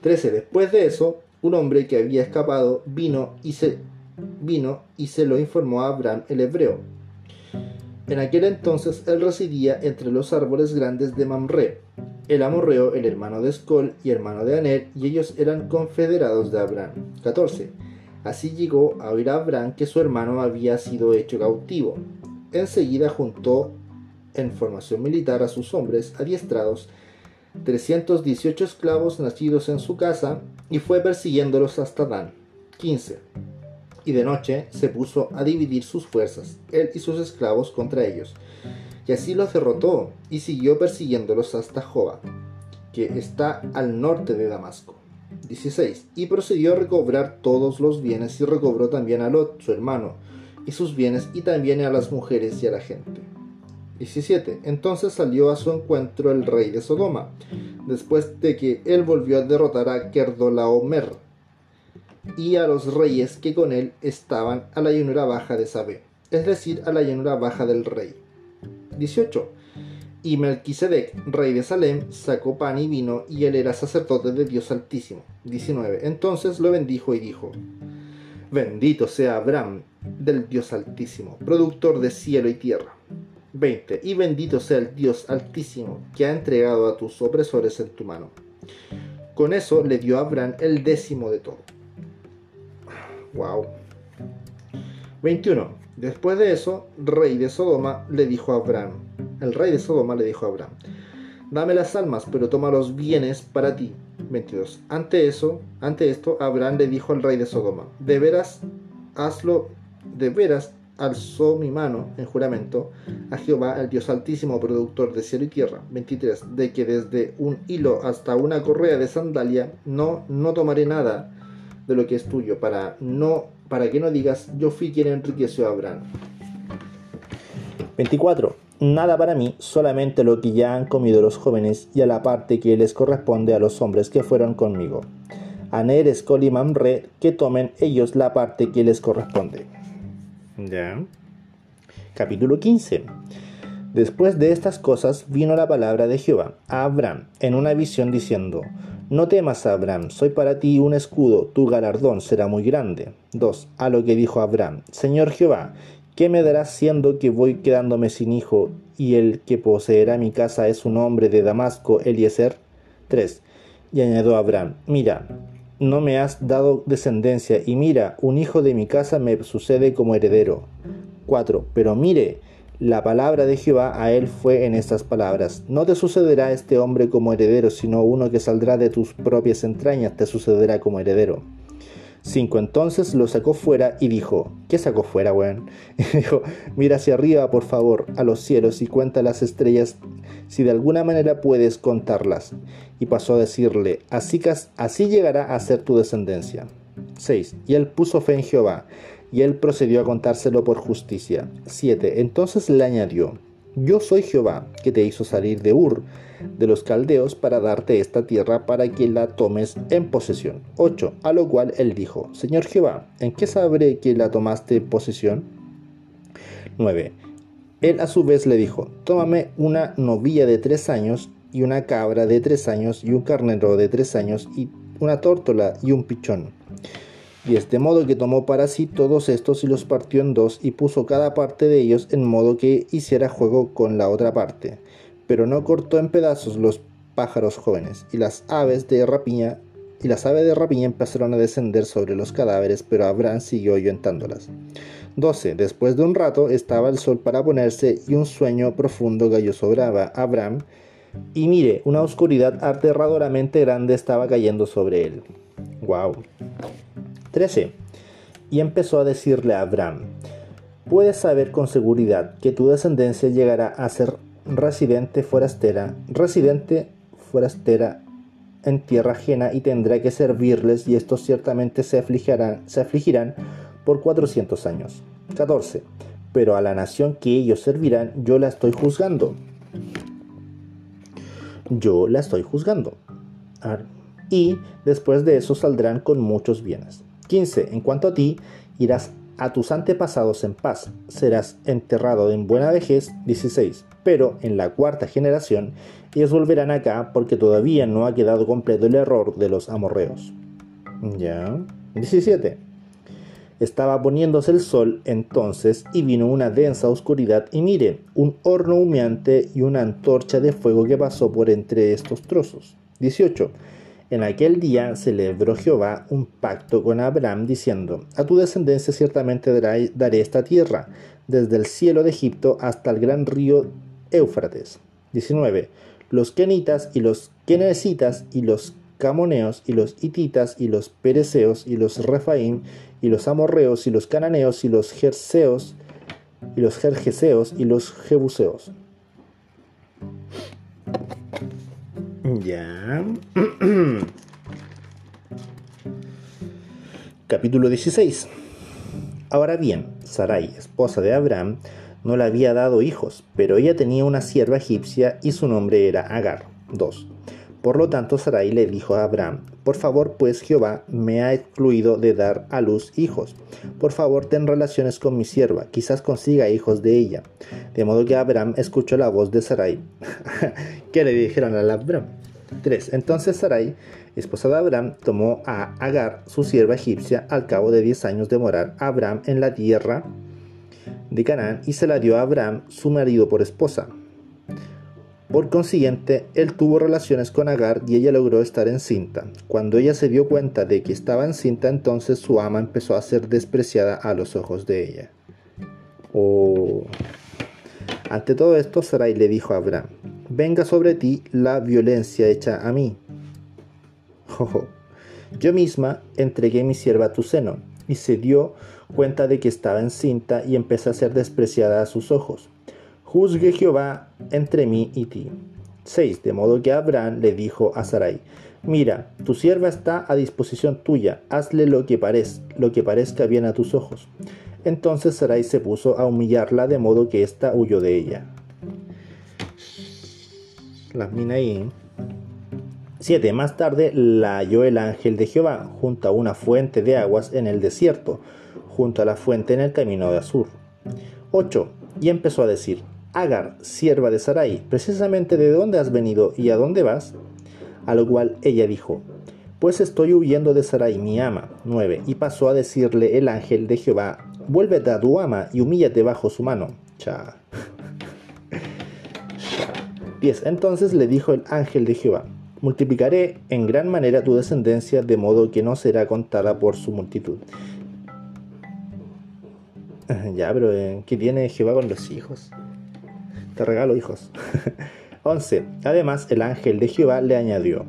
13. Después de eso, un hombre que había escapado vino y se vino y se lo informó a Abraham el hebreo. En aquel entonces él residía entre los árboles grandes de Mamre, el amorreo, el hermano de Escol y hermano de Aner, y ellos eran confederados de Abraham. 14. Así llegó a oír a Abraham que su hermano había sido hecho cautivo. Enseguida juntó en formación militar a sus hombres adiestrados 318 esclavos nacidos en su casa y fue persiguiéndolos hasta Dan. 15. Y de noche se puso a dividir sus fuerzas, él y sus esclavos contra ellos. Y así los derrotó y siguió persiguiéndolos hasta Joba, que está al norte de Damasco. 16. Y procedió a recobrar todos los bienes y recobró también a Lot, su hermano, y sus bienes y también a las mujeres y a la gente. 17. Entonces salió a su encuentro el rey de Sodoma, después de que él volvió a derrotar a Kerdolaomer y a los reyes que con él estaban a la llanura baja de Sabé, es decir, a la llanura baja del rey. 18. Y Melquisedec, rey de Salem, sacó pan y vino, y él era sacerdote de Dios Altísimo. 19. Entonces lo bendijo y dijo, Bendito sea Abraham, del Dios Altísimo, productor de cielo y tierra 20. Y bendito sea el Dios altísimo que ha entregado a tus opresores en tu mano. Con eso le dio a Abraham el décimo de todo. Wow. 21. Después de eso, rey de Sodoma le dijo a Abraham, el rey de Sodoma le dijo a Abraham, dame las almas, pero toma los bienes para ti. 22. Ante eso, ante esto, Abraham le dijo al rey de Sodoma, de veras, hazlo, de veras, alzó mi mano en juramento a Jehová, el Dios altísimo, productor de cielo y tierra. 23. De que desde un hilo hasta una correa de sandalia no, no tomaré nada de lo que es tuyo, para, no, para que no digas, yo fui quien enriqueció a Abraham. 24. Nada para mí, solamente lo que ya han comido los jóvenes y a la parte que les corresponde a los hombres que fueron conmigo. Aner, Escol y Mamre, que tomen ellos la parte que les corresponde. Ya. Capítulo 15. Después de estas cosas vino la palabra de Jehová a Abraham en una visión diciendo, No temas, Abraham, soy para ti un escudo, tu galardón será muy grande. 2. A lo que dijo Abraham, Señor Jehová, ¿qué me darás siendo que voy quedándome sin hijo y el que poseerá mi casa es un hombre de Damasco, Eliezer? 3. Y añadió Abraham, Mira, no me has dado descendencia, y mira, un hijo de mi casa me sucede como heredero. 4. Pero mire, la palabra de Jehová a él fue en estas palabras, No te sucederá este hombre como heredero, sino uno que saldrá de tus propias entrañas te sucederá como heredero. 5. Entonces lo sacó fuera y dijo, ¿qué sacó fuera, weón? Y dijo, mira hacia arriba, por favor, a los cielos y cuenta las estrellas, si de alguna manera puedes contarlas. Y pasó a decirle, así, así llegará a ser tu descendencia. 6. Y él puso fe en Jehová, y él procedió a contárselo por justicia. 7. Entonces le añadió, Yo soy Jehová, que te hizo salir de Ur, de los caldeos, para darte esta tierra para que la tomes en posesión. 8. A lo cual él dijo, Señor Jehová, ¿en qué sabré que la tomaste en posesión? 9. Él a su vez le dijo, Tómame una novilla de tres años, y una cabra de tres años, y un carnero de tres años, y una tórtola y un pichón. Y este modo que tomó para sí todos estos y los partió en dos y puso cada parte de ellos en modo que hiciera juego con la otra parte. Pero no cortó en pedazos los pájaros jóvenes y las aves de rapiña y las aves de rapiña empezaron a descender sobre los cadáveres, pero Abraham siguió ahuyentándolas. 12. Después de un rato estaba el sol para ponerse y un sueño profundo cayó sobre Abraham y mire, una oscuridad aterradoramente grande estaba cayendo sobre él. Wow. 13. Y empezó a decirle a Abraham, puedes saber con seguridad que tu descendencia llegará a ser residente forastera, residente forastera en tierra ajena y tendrá que servirles y estos ciertamente se afligirán, se afligirán por 400 años. 14. Pero a la nación que ellos servirán yo la estoy juzgando. Yo la estoy juzgando. Y después de eso saldrán con muchos bienes. 15. En cuanto a ti, irás a tus antepasados en paz, serás enterrado en buena vejez. 16. Pero en la cuarta generación, ellos volverán acá porque todavía no ha quedado completo el error de los amorreos. Ya. 17. Estaba poniéndose el sol entonces y vino una densa oscuridad y mire, un horno humeante y una antorcha de fuego que pasó por entre estos trozos. 18. En aquel día celebró Jehová un pacto con Abraham diciendo, A tu descendencia ciertamente daré esta tierra, desde el cielo de Egipto hasta el gran río Éufrates. 19. Los kenitas y los kenesitas y los camoneos y los hititas y los pereceos y los refaim y los amorreos y los cananeos y los jerseos y los jerjeseos y los jebuseos. Ya. Capítulo 16. Ahora bien, Sarai, esposa de Abraham, no le había dado hijos, pero ella tenía una sierva egipcia y su nombre era Agar. 2. Por lo tanto, Sarai le dijo a Abraham, por favor, pues Jehová me ha excluido de dar a luz hijos. Por favor, ten relaciones con mi sierva, quizás consiga hijos de ella. De modo que Abraham escuchó la voz de Sarai. ¿Qué le dijeron a Abraham? 3. Entonces Sarai, esposa de Abraham, tomó a Agar, su sierva egipcia, al cabo de 10 años de morar Abraham en la tierra de Canaán, y se la dio a Abraham, su marido, por esposa. Por consiguiente, él tuvo relaciones con Agar y ella logró estar encinta. Cuando ella se dio cuenta de que estaba encinta, entonces su ama empezó a ser despreciada a los ojos de ella. Oh. Ante todo esto, Sarai le dijo a Abraham, venga sobre ti la violencia hecha a mí. Yo misma entregué mi sierva a tu seno, y se dio cuenta de que estaba encinta y empezó a ser despreciada a sus ojos juzgue Jehová entre mí y ti. 6. De modo que Abraham le dijo a Sarai, Mira, tu sierva está a disposición tuya, hazle lo que, lo que parezca bien a tus ojos. Entonces Sarai se puso a humillarla de modo que ésta huyó de ella. Las ahí. 7. Más tarde la halló el ángel de Jehová junto a una fuente de aguas en el desierto, junto a la fuente en el camino de Azur. 8. Y empezó a decir, Agar, sierva de Sarai, precisamente de dónde has venido y a dónde vas? A lo cual ella dijo, pues estoy huyendo de Sarai, mi ama. 9. Y pasó a decirle el ángel de Jehová, vuélvete a tu ama y humíllate bajo su mano. Cha. 10. Entonces le dijo el ángel de Jehová, multiplicaré en gran manera tu descendencia de modo que no será contada por su multitud. Ya, pero ¿qué tiene Jehová con los hijos? Te regalo hijos. 11. Además, el ángel de Jehová le añadió,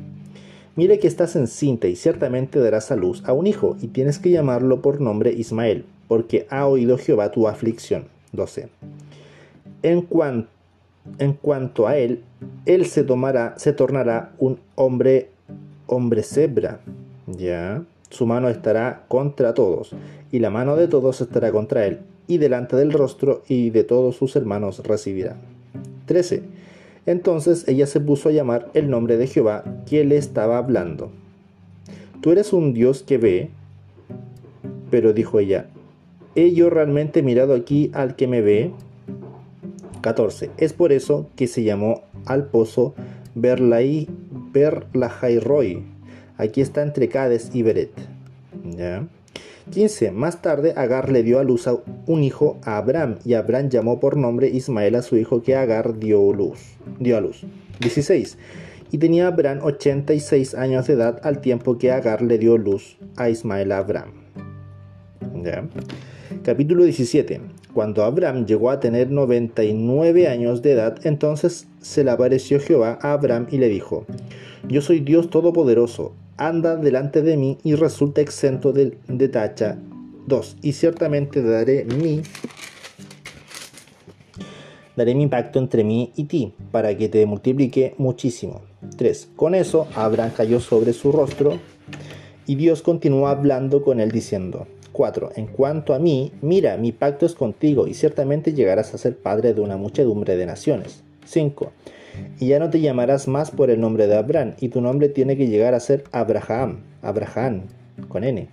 Mire que estás encinta y ciertamente darás a luz a un hijo, y tienes que llamarlo por nombre Ismael, porque ha oído Jehová tu aflicción. 12. En, en cuanto a él, él se, tomará, se tornará un hombre, hombre cebra. Ya. Su mano estará contra todos, y la mano de todos estará contra él, y delante del rostro y de todos sus hermanos recibirá. 13. Entonces ella se puso a llamar el nombre de Jehová que le estaba hablando. Tú eres un Dios que ve, pero dijo ella, ¿he yo realmente mirado aquí al que me ve? 14. Es por eso que se llamó al pozo Berlai, Berlajairoi. Aquí está entre Cades y Beret. ¿Ya? 15. Más tarde Agar le dio a luz a un hijo a Abraham y Abraham llamó por nombre Ismael a su hijo que Agar dio, luz, dio a luz. 16. Y tenía Abraham 86 años de edad al tiempo que Agar le dio luz a Ismael a Abraham. Capítulo 17. Cuando Abraham llegó a tener 99 años de edad, entonces se le apareció Jehová a Abraham y le dijo, Yo soy Dios Todopoderoso, anda delante de mí y resulta exento de, tacha. 2. Y ciertamente daré mi daré mi pacto entre mí y ti, para que te multiplique muchísimo. 3. Con eso Abraham cayó sobre su rostro y Dios continuó hablando con él diciendo, 4. En cuanto a mí, mira, mi pacto es contigo y ciertamente llegarás a ser padre de una muchedumbre de naciones. 5. Y ya no te llamarás más por el nombre de Abraham, y tu nombre tiene que llegar a ser Abraham, Abraham, con N,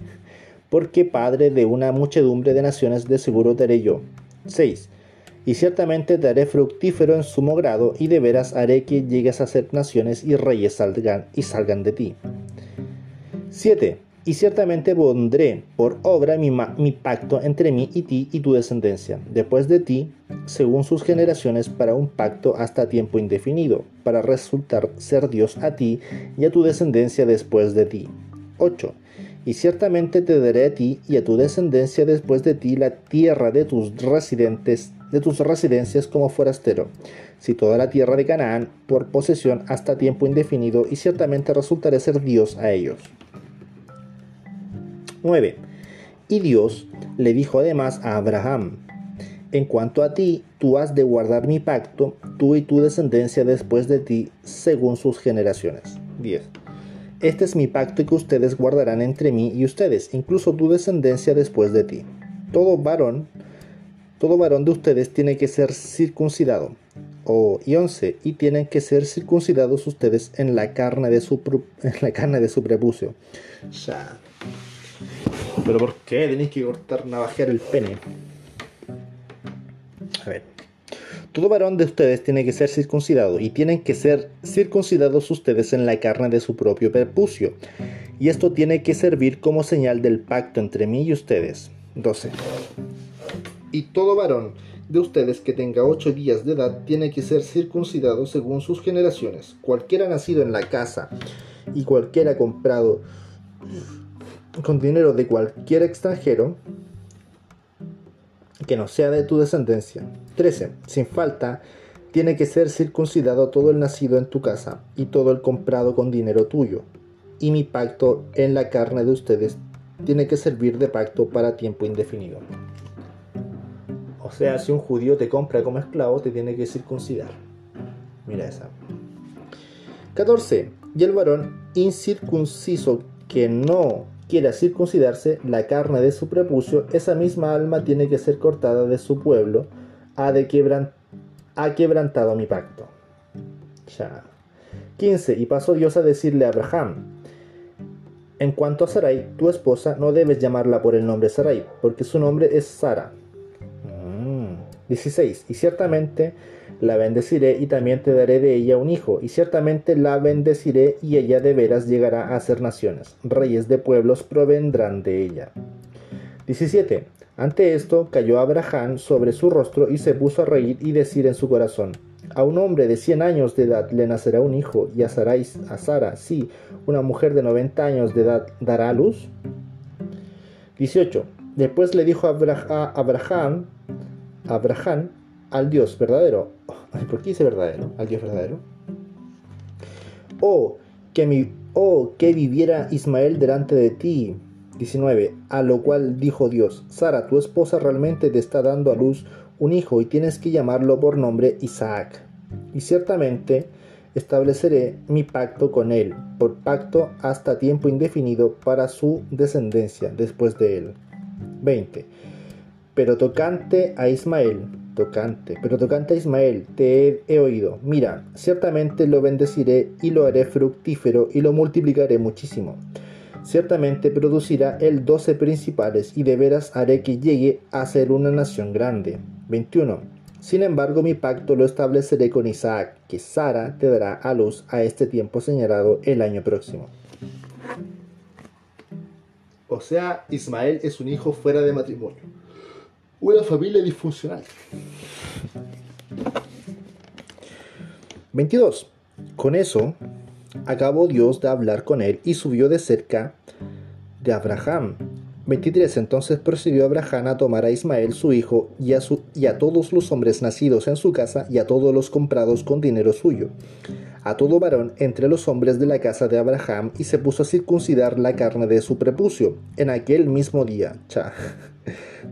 porque padre de una muchedumbre de naciones de seguro te haré yo. 6. Y ciertamente te haré fructífero en sumo grado, y de veras haré que llegues a ser naciones y reyes salgan y salgan de ti. 7. Y ciertamente pondré por obra mi, pacto entre mí y ti y tu descendencia, después de ti, según sus generaciones, para un pacto hasta tiempo indefinido, para resultar ser Dios a ti y a tu descendencia después de ti. 8. Y ciertamente te daré a ti y a tu descendencia después de ti la tierra de tus residentes, de tus residencias como forastero, si toda la tierra de Canaán por posesión hasta tiempo indefinido, y ciertamente resultaré ser Dios a ellos. 9. Y Dios le dijo además a Abraham, en cuanto a ti, tú has de guardar mi pacto, tú y tu descendencia después de ti, según sus generaciones. 10. Este es mi pacto que ustedes guardarán entre mí y ustedes, incluso tu descendencia después de ti. Todo varón, todo varón de ustedes tiene que ser circuncidado. Oh, y 11. Y tienen que ser circuncidados ustedes en la carne de su, en la carne de su prepucio. Ya. ¿Pero por qué tenéis que cortar, navajear el pene? A ver. Todo varón de ustedes tiene que ser circuncidado y tienen que ser circuncidados ustedes en la carne de su propio perpucio. Y esto tiene que servir como señal del pacto entre mí y ustedes. 12. Y todo varón de ustedes que tenga 8 días de edad tiene que ser circuncidado según sus generaciones. Cualquiera nacido en la casa y cualquiera comprado con dinero de cualquier extranjero que no sea de tu descendencia. 13. Sin falta, tiene que ser circuncidado todo el nacido en tu casa y todo el comprado con dinero tuyo. Y mi pacto en la carne de ustedes tiene que servir de pacto para tiempo indefinido. O sea, si un judío te compra como esclavo, te tiene que circuncidar. Mira esa. 14. Y el varón incircunciso que no quiera circuncidarse la carne de su prepucio, esa misma alma tiene que ser cortada de su pueblo, ha, de ha quebrantado mi pacto. Ya. 15. Y pasó Dios a decirle a Abraham, en cuanto a Sarai, tu esposa, no debes llamarla por el nombre Sarai, porque su nombre es Sara. 16. Mm. Y ciertamente la bendeciré y también te daré de ella un hijo, y ciertamente la bendeciré y ella de veras llegará a ser naciones, reyes de pueblos provendrán de ella. 17. Ante esto cayó Abraham sobre su rostro y se puso a reír y decir en su corazón, a un hombre de 100 años de edad le nacerá un hijo, y a, Sarai, a Sara, sí, una mujer de 90 años de edad dará luz. 18. Después le dijo a Abraham, Abraham al Dios verdadero, ¿Por qué dice verdadero? Al Dios verdadero. Oh, que, mi, oh, que viviera Ismael delante de ti. 19. A lo cual dijo Dios, Sara, tu esposa realmente te está dando a luz un hijo y tienes que llamarlo por nombre Isaac. Y ciertamente estableceré mi pacto con él, por pacto hasta tiempo indefinido para su descendencia después de él. 20. Pero tocante a Ismael, tocante, pero tocante a Ismael, te he, oído. Mira, ciertamente lo bendeciré y lo haré fructífero y lo multiplicaré muchísimo. Ciertamente producirá el doce principales y de veras haré que llegue a ser una nación grande. 21. Sin embargo, mi pacto lo estableceré con Isaac, que Sara te dará a luz a este tiempo señalado el año próximo. O sea, Ismael es un hijo fuera de matrimonio. Una familia disfuncional. 22. Con eso, acabó Dios de hablar con él y subió de cerca de Abraham. 23. Entonces procedió Abraham a tomar a Ismael su hijo y a, y a todos los hombres nacidos en su casa y a todos los comprados con dinero suyo, a todo varón entre los hombres de la casa de Abraham y se puso a circuncidar la carne de su prepucio en aquel mismo día,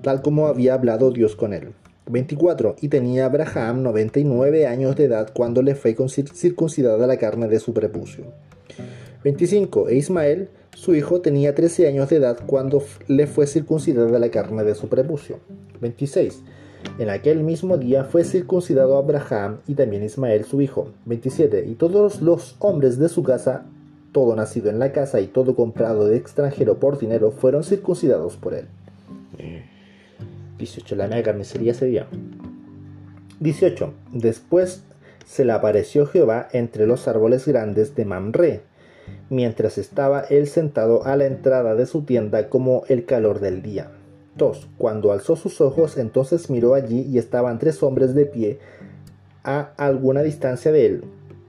tal como había hablado Dios con él. 24. Y tenía Abraham 99 años de edad cuando le fue circuncidada la carne de su prepucio. 25. E Ismael, su hijo, tenía 13 años de edad cuando le fue circuncidada la carne de su prepucio. 26. En aquel mismo día fue circuncidado Abraham y también Ismael su hijo. 27. Y todos los hombres de su casa, todo nacido en la casa y todo comprado de extranjero por dinero, fueron circuncidados por él. 18. La mega carnicería ese día. 18. Después se le apareció Jehová entre los árboles grandes de Mamre, mientras estaba él sentado a la entrada de su tienda como el calor del día. 2. Cuando alzó sus ojos, entonces miró allí y estaban tres hombres de pie a alguna distancia de él.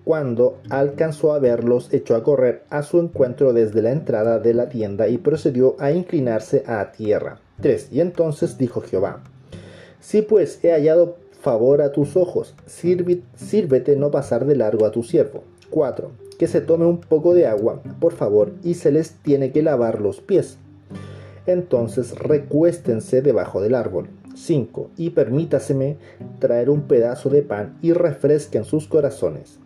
Cuando alcanzó a verlos, echó a correr a su encuentro desde la entrada de la tienda y procedió a inclinarse a tierra. 3. Y entonces dijo Jehová, Si pues he hallado favor a tus ojos, sírvete no pasar de largo a tu siervo. 4. Que se tome un poco de agua, por favor, y se les tiene que lavar los pies entonces recuéstense debajo del árbol. 5. Y permítaseme traer un pedazo de pan y refresquen sus corazones.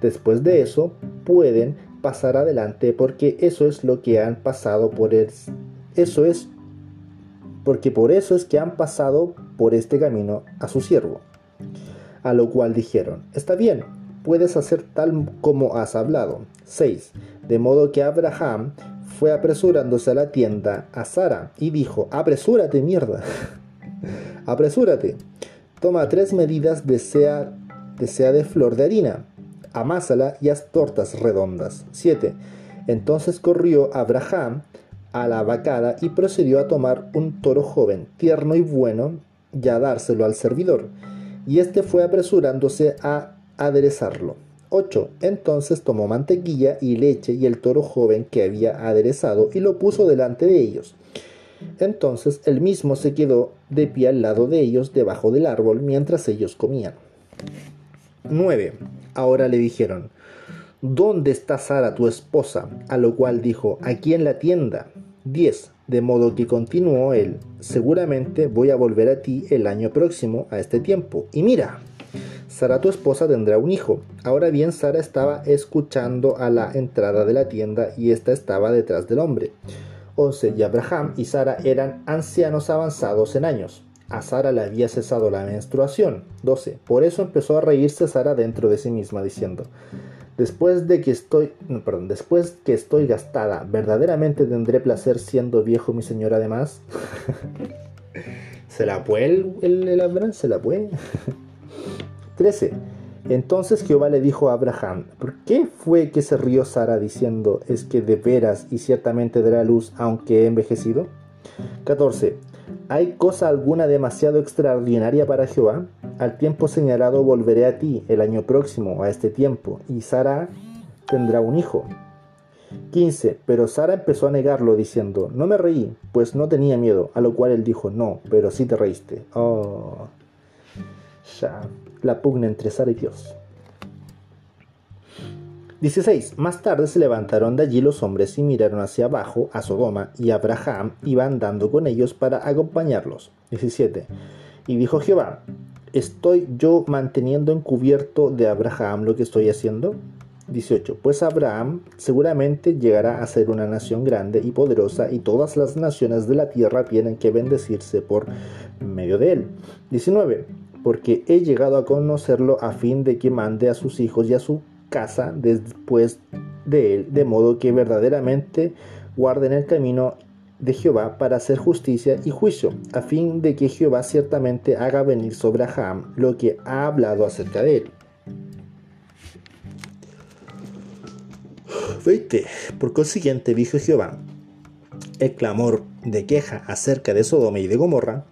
Después de eso, pueden pasar adelante porque eso es lo que han pasado por el... Eso es porque por eso es que han pasado por este camino a su siervo. A lo cual dijeron, está bien, puedes hacer tal como has hablado. 6. De modo que Abraham fue apresurándose a la tienda a Sara y dijo, apresúrate mierda, apresúrate, toma tres medidas de sea, de flor de harina, amásala y haz tortas redondas. 7. Entonces corrió Abraham a la vacada y procedió a tomar un toro joven, tierno y bueno, y a dárselo al servidor. Y éste fue apresurándose a aderezarlo. 8. Entonces tomó mantequilla y leche y el toro joven que había aderezado y lo puso delante de ellos. Entonces él mismo se quedó de pie al lado de ellos debajo del árbol mientras ellos comían. 9. Ahora le dijeron, ¿Dónde está Sara tu esposa? A lo cual dijo, aquí en la tienda. 10. De modo que continuó él, seguramente voy a volver a ti el año próximo a este tiempo. Y mira, Sara tu esposa tendrá un hijo. Ahora bien, Sara estaba escuchando a la entrada de la tienda y ésta estaba detrás del hombre. 11. Y Abraham y Sara eran ancianos avanzados en años. A Sara le había cesado la menstruación. 12. Por eso empezó a reírse Sara dentro de sí misma, diciendo, Después de que estoy, perdón, después que estoy gastada, ¿verdaderamente tendré placer siendo viejo mi señor además? ¿Se la puede el, el, el Abraham? ¿Se la puede? 13. Entonces Jehová le dijo a Abraham, ¿por qué fue que se rió Sara diciendo, es que de veras y ciertamente dará luz aunque he envejecido? 14. ¿Hay cosa alguna demasiado extraordinaria para Jehová? Al tiempo señalado volveré a ti el año próximo, a este tiempo, y Sara tendrá un hijo. 15. Pero Sara empezó a negarlo diciendo, no me reí, pues no tenía miedo, a lo cual él dijo, no, pero sí te reíste. Oh. Ya la pugna entre Sara y Dios. 16. Más tarde se levantaron de allí los hombres y miraron hacia abajo a Sodoma, y Abraham iba andando con ellos para acompañarlos. 17. Y dijo Jehová, ¿estoy yo manteniendo encubierto de Abraham lo que estoy haciendo? 18. Pues Abraham seguramente llegará a ser una nación grande y poderosa y todas las naciones de la tierra tienen que bendecirse por medio de él. 19 porque he llegado a conocerlo a fin de que mande a sus hijos y a su casa después de él, de modo que verdaderamente guarden el camino de Jehová para hacer justicia y juicio, a fin de que Jehová ciertamente haga venir sobre Abraham lo que ha hablado acerca de él. 20. Por consiguiente dijo Jehová, el clamor de queja acerca de Sodoma y de Gomorra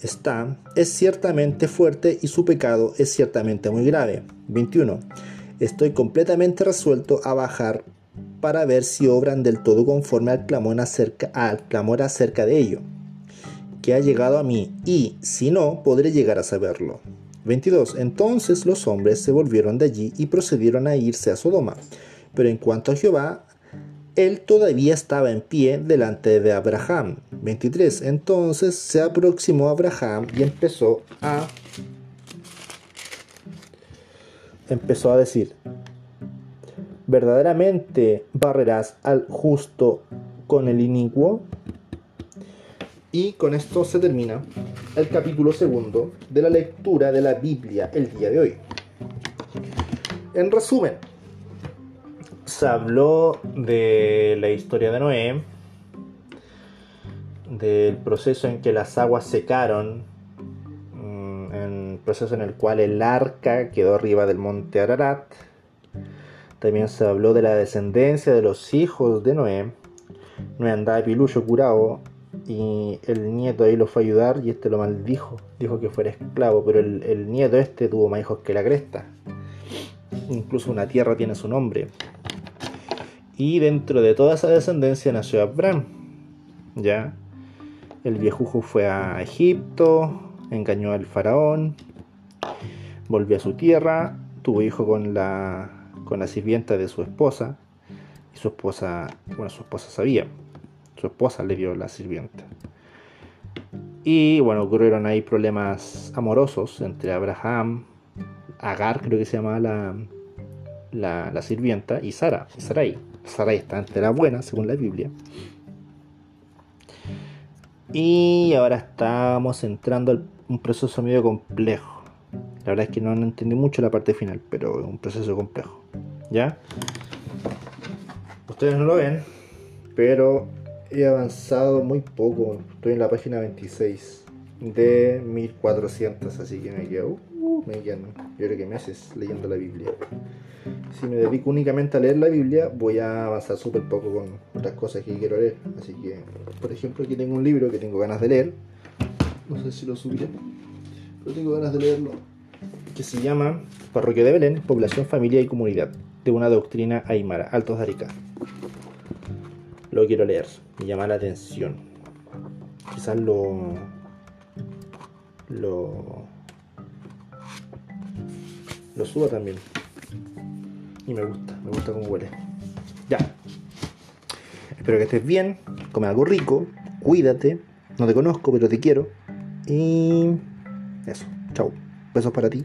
está, es ciertamente fuerte y su pecado es ciertamente muy grave. 21. Estoy completamente resuelto a bajar para ver si obran del todo conforme al clamor acerca, de ello, que ha llegado a mí, y si no, podré llegar a saberlo. 22. Entonces los hombres se volvieron de allí y procedieron a irse a Sodoma. Pero en cuanto a Jehová, él todavía estaba en pie delante de Abraham. 23. Entonces se aproximó Abraham y empezó a empezó a decir: ¿Verdaderamente barrerás al justo con el inicuo? Y con esto se termina el capítulo segundo de la lectura de la Biblia el día de hoy. En resumen, se habló de la historia de Noé, del proceso en que las aguas secaron, proceso en el cual el arca quedó arriba del monte Ararat, también se habló de la descendencia de los hijos de Noé. Noé andaba pilucho curado y el nieto ahí lo fue a ayudar y este lo maldijo. Dijo que fuera esclavo, pero el, el nieto este tuvo más hijos que la cresta. Incluso una tierra tiene su nombre. Y dentro de toda esa descendencia nació Abraham. ¿Ya? El viejujo fue a Egipto, engañó al faraón, volvió a su tierra, tuvo hijo con la con la sirvienta de su esposa. Y su esposa, bueno, su esposa sabía. Su esposa le dio la sirvienta. Y bueno, ocurrieron ahí problemas amorosos entre Abraham, Agar, creo que se llamaba la, la, sirvienta, y Sara, Sarai. Sarai está era buena, según la Biblia. Y ahora estamos entrando a un proceso medio complejo. La verdad es que no, entendí mucho la parte final, pero es un proceso complejo. ¿Ya? Ustedes no lo ven, pero he avanzado muy poco. Estoy en la página 26 de 1400, así que me quedo, uh, me quedan, yo creo que meses leyendo la Biblia. Si me dedico únicamente a leer la Biblia, voy a avanzar súper poco con otras cosas que quiero leer. Así que, por ejemplo, aquí tengo un libro que tengo ganas de leer. No sé si lo subiré, pero tengo ganas de leerlo que se llama Parroquia de Belén, Población, Familia y Comunidad, de una doctrina aymara, Altos de Arica. Lo quiero leer, me llama la atención. Quizás lo. lo. lo suba también. Y me gusta, me gusta cómo huele. Ya. Espero que estés bien, come algo rico, cuídate. No te conozco, pero te quiero. Y. eso. Chao. Besos para ti.